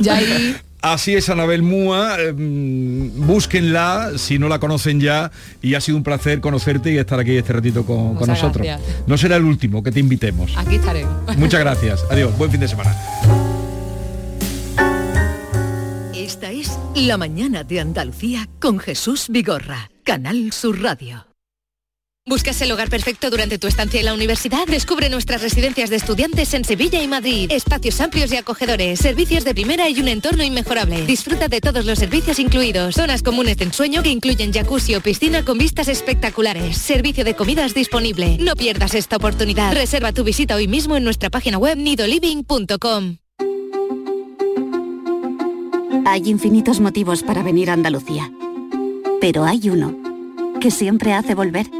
Ya ahí Así es Anabel Múa, eh, mm, búsquenla si no la conocen ya y ha sido un placer conocerte y estar aquí este ratito con, con nosotros. gracias. No será el último que te invitemos. aquí estaré. Muchas gracias. Adiós. Buen fin de semana. Esta es La Mañana de Andalucía con Jesús Vigorra, Canal Sur Radio. ¿Buscas el hogar perfecto durante tu estancia en la universidad? Descubre nuestras residencias de estudiantes en Sevilla y Madrid. Espacios amplios y acogedores, servicios de primera y un entorno inmejorable. Disfruta de todos los servicios incluidos. Zonas comunes de ensueño que incluyen jacuzzi o piscina con vistas espectaculares. Servicio de comidas disponible. No pierdas esta oportunidad. Reserva tu visita hoy mismo en nuestra página web nidoliving.com. Hay infinitos motivos para venir a Andalucía. Pero hay uno que siempre hace volver.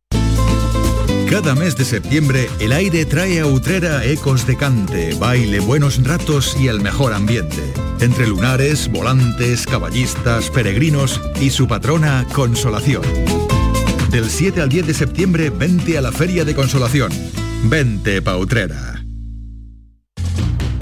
Cada mes de septiembre, el aire trae a Utrera ecos de cante, baile, buenos ratos y el mejor ambiente. Entre lunares, volantes, caballistas, peregrinos y su patrona, Consolación. Del 7 al 10 de septiembre, vente a la Feria de Consolación. Vente pa' Utrera.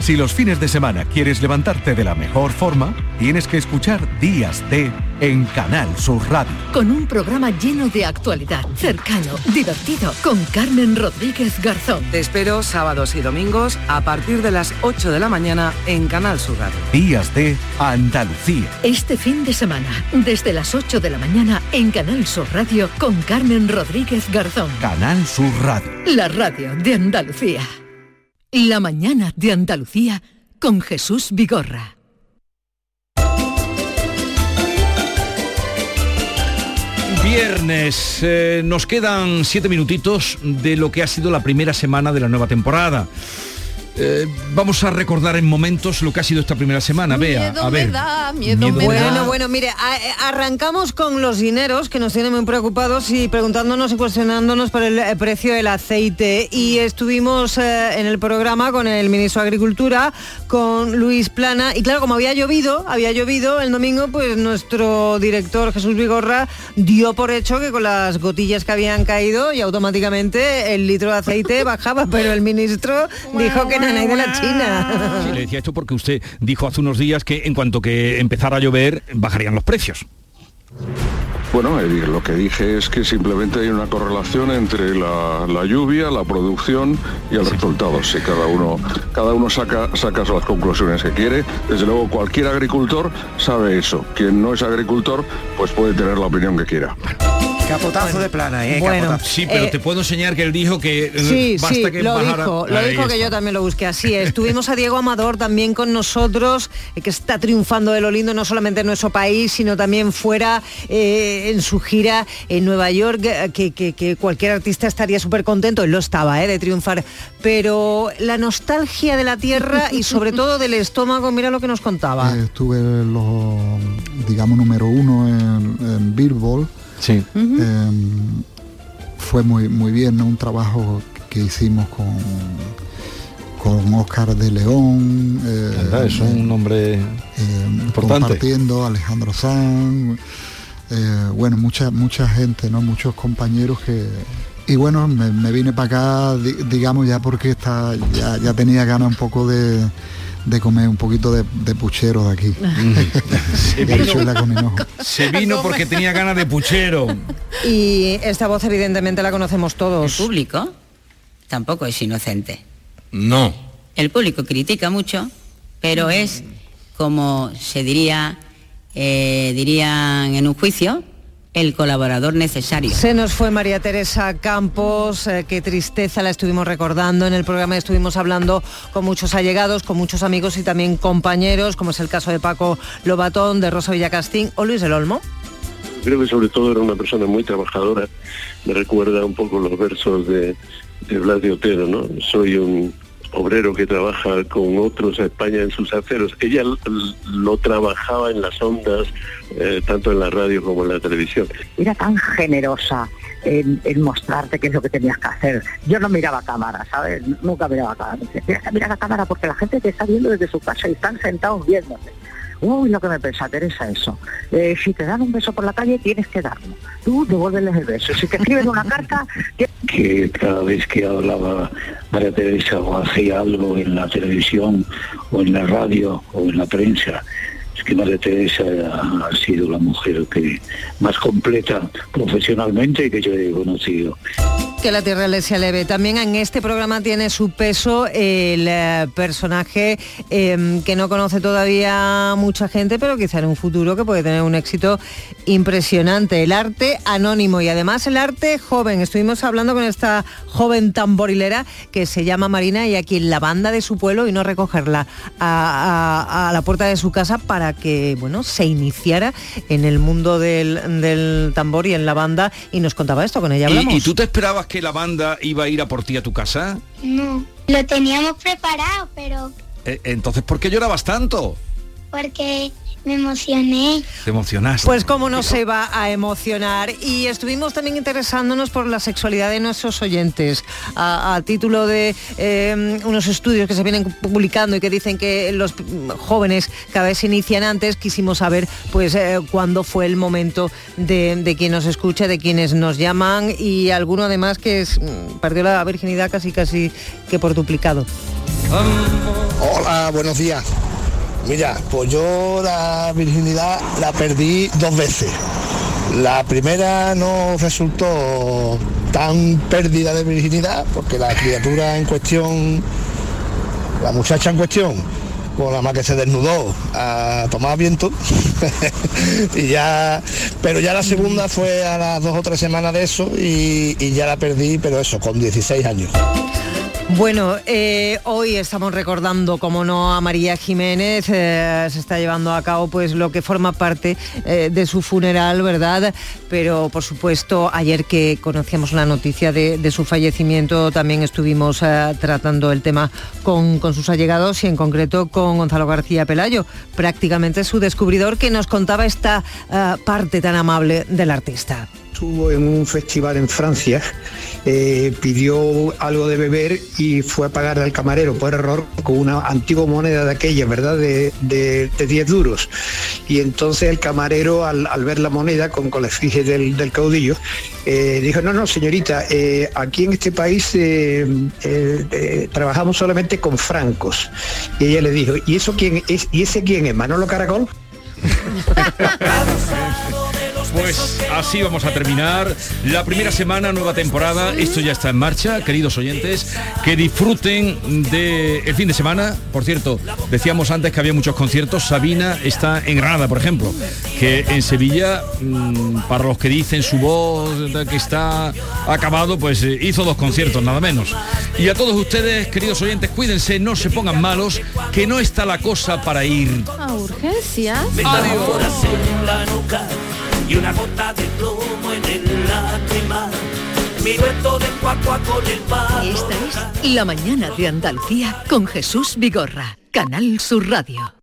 Si los fines de semana quieres levantarte de la mejor forma, tienes que escuchar Días de en Canal Sur Radio. Con un programa lleno de actualidad, cercano, divertido, con Carmen Rodríguez Garzón. Te espero sábados y domingos a partir de las 8 de la mañana en Canal Sur Radio. Días de Andalucía. Este fin de semana, desde las 8 de la mañana en Canal Sur Radio con Carmen Rodríguez Garzón. Canal Sur Radio. La radio de Andalucía. La mañana de Andalucía con Jesús Vigorra. Viernes, eh, nos quedan siete minutitos de lo que ha sido la primera semana de la nueva temporada. Eh, vamos a recordar en momentos lo que ha sido esta primera semana. Vea, a ver. miedo me bueno, bueno, mire, a- eh, arrancamos con los dineros que nos tienen muy preocupados y preguntándonos y cuestionándonos por el eh, precio del aceite. Y estuvimos eh, en el programa con el ministro de Agricultura, con Luis Plana. Y claro, como había llovido, había llovido el domingo, pues nuestro director Jesús Vigorra dio por hecho que con las gotillas que habían caído y automáticamente el litro de aceite <laughs> bajaba, pero el ministro dijo que nanay de la China. Sí, le decía esto porque usted dijo hace unos días que en cuanto que empezara a llover bajarían los precios. Bueno, eh, lo que dije es que simplemente hay una correlación entre la, la lluvia, la producción y el resultado. Si cada uno, cada uno saca, saca las conclusiones que quiere, desde luego cualquier agricultor sabe eso. Quien no es agricultor, pues puede tener la opinión que quiera. Capotazo de plana, ¿eh? Bueno, Capotazo. Sí, pero Eh, te puedo enseñar que él dijo que eh, Sí, basta sí, que lo bajara. dijo, lo Ahí dijo que yo también lo busqué. Así es. Tuvimos a Diego Amador también con nosotros, eh, que está triunfando de lo lindo, no solamente en nuestro país, sino también fuera eh, en su gira en Nueva York, que, que- que cualquier artista estaría súper contento, él lo estaba, eh, de triunfar. Pero la nostalgia de la tierra y sobre todo del estómago, mira lo que nos contaba. Eh, estuve los, digamos, número uno en, en Billboard. Sí. Em, fue muy, muy bien, ¿no? Un trabajo que hicimos con, con Oscar de León. eh, ¿Verdad? Es un nombre eh, importante. compartiendo, Alejandro Sanz, eh, bueno, mucha, mucha gente, ¿no? Muchos compañeros que. Y bueno, me, me vine para acá, di- digamos, ya porque está, ya, ya tenía ganas un poco de, de comer un poquito de, de puchero de aquí. <laughs> Se vino, con se vino porque tenía ganas de puchero. Y esta voz evidentemente la conocemos todos. El público tampoco es inocente. No. El público critica mucho, pero es como se diría, eh, dirían en un juicio, el colaborador necesario. Se nos fue María Teresa Campos, eh, qué tristeza la estuvimos recordando en el programa, estuvimos hablando con muchos allegados, con muchos amigos y también compañeros, como es el caso de Paco Lobatón, de Rosa Villacastín o Luis del Olmo. Creo que sobre todo era una persona muy trabajadora. Me recuerda un poco los versos de, de Blas de Otero, ¿no? Soy un obrero que trabaja con otros a España en sus aceros. Ella lo trabajaba en las ondas, eh, tanto en la radio como en la televisión. era tan generosa en, mostrarte qué es lo que tenías que hacer. Yo no miraba cámara, ¿sabes? Nunca miraba cámara. Tienes la cámara porque la gente te está viendo desde su casa y están sentados viéndote. Uy, lo que me pensa, Teresa, eso. Eh, si te dan un beso por la calle, tienes que darlo. Tú devuélveles el beso. Si te escriben una carta, <laughs> que cada vez que hablaba María Teresa o hacía algo en la televisión o en la radio o en la prensa, es que María Teresa ha sido la mujer que más completa profesionalmente y que yo he conocido. Que la tierra le sea leve. También en este programa tiene su peso el eh, personaje eh, que no conoce todavía mucha gente, pero quizá en un futuro que puede tener un éxito impresionante. El arte anónimo y además el arte joven. Estuvimos hablando con esta joven tamborilera que se llama Marina y a quien la banda de su pueblo y no recogerla a, a- a la puerta de su casa para que bueno se iniciara en el mundo del, del tambor y en la banda y nos contaba esto con ella hablamos. ¿Y, y tú te esperabas que la banda iba a ir a por ti a tu casa? No, lo teníamos preparado, pero Eh, entonces, ¿por qué llorabas tanto? porque me emocioné. Te emocionaste. Pues cómo no se va a emocionar. Y estuvimos también interesándonos por la sexualidad de nuestros oyentes. A, a título de eh, unos estudios que se vienen publicando y que dicen que los jóvenes cada vez se inician antes, quisimos saber pues eh, cuándo fue el momento de, de quien nos escucha, de quienes nos llaman y alguno además que es, mm, perdió la virginidad casi casi que por duplicado. Hola, buenos días. Mira, pues yo la virginidad la perdí dos veces. La primera no resultó tan pérdida de virginidad porque la criatura en cuestión, la muchacha en cuestión, con la más que se desnudó a tomar viento <laughs> y ya pero ya la segunda fue a las dos o tres semanas de eso y, y ya la perdí pero eso con 16 años Bueno, eh, hoy estamos recordando, como no, a María Jiménez. eh, se está llevando a cabo pues lo que forma parte eh, de su funeral, ¿verdad? Pero por supuesto, ayer que conocíamos la noticia de, su fallecimiento, también estuvimos tratando el tema con, con sus allegados y en concreto con Gonzalo García Pelayo, prácticamente su descubridor que nos contaba esta parte tan amable del artista. Estuvo en un festival en Francia, eh, pidió algo de beber y fue a pagar al camarero por error con una antigua moneda de aquella, ¿verdad? De, de, de 10 duros. Y entonces el camarero, al, ver la moneda con, con la efigie del, del caudillo, eh, dijo, no, no, señorita, eh, aquí en este país trabajamos solamente con francos. Y ella le dijo, ¿y eso quién es? ¿Y ese quién es? ¿Manolo Caracol? <laughs> Pues así vamos a terminar la primera semana, nueva temporada. Esto ya está en marcha, queridos oyentes. Que disfruten del el fin de semana. Por cierto, decíamos antes que había muchos conciertos. Sabina está en Granada, por ejemplo. Que en Sevilla, mm, para los que dicen su voz de que está acabado, pues eh, hizo dos conciertos, nada menos. Y a todos ustedes, queridos oyentes, cuídense, no se pongan malos, que no está la cosa para ir. A urgencias. Adiós. Y una gota de plomo en el lágrima. Mi dueto de cuacua con el palo. Esta es La Mañana de Andalucía con Jesús Vigorra, Canal Sur Radio.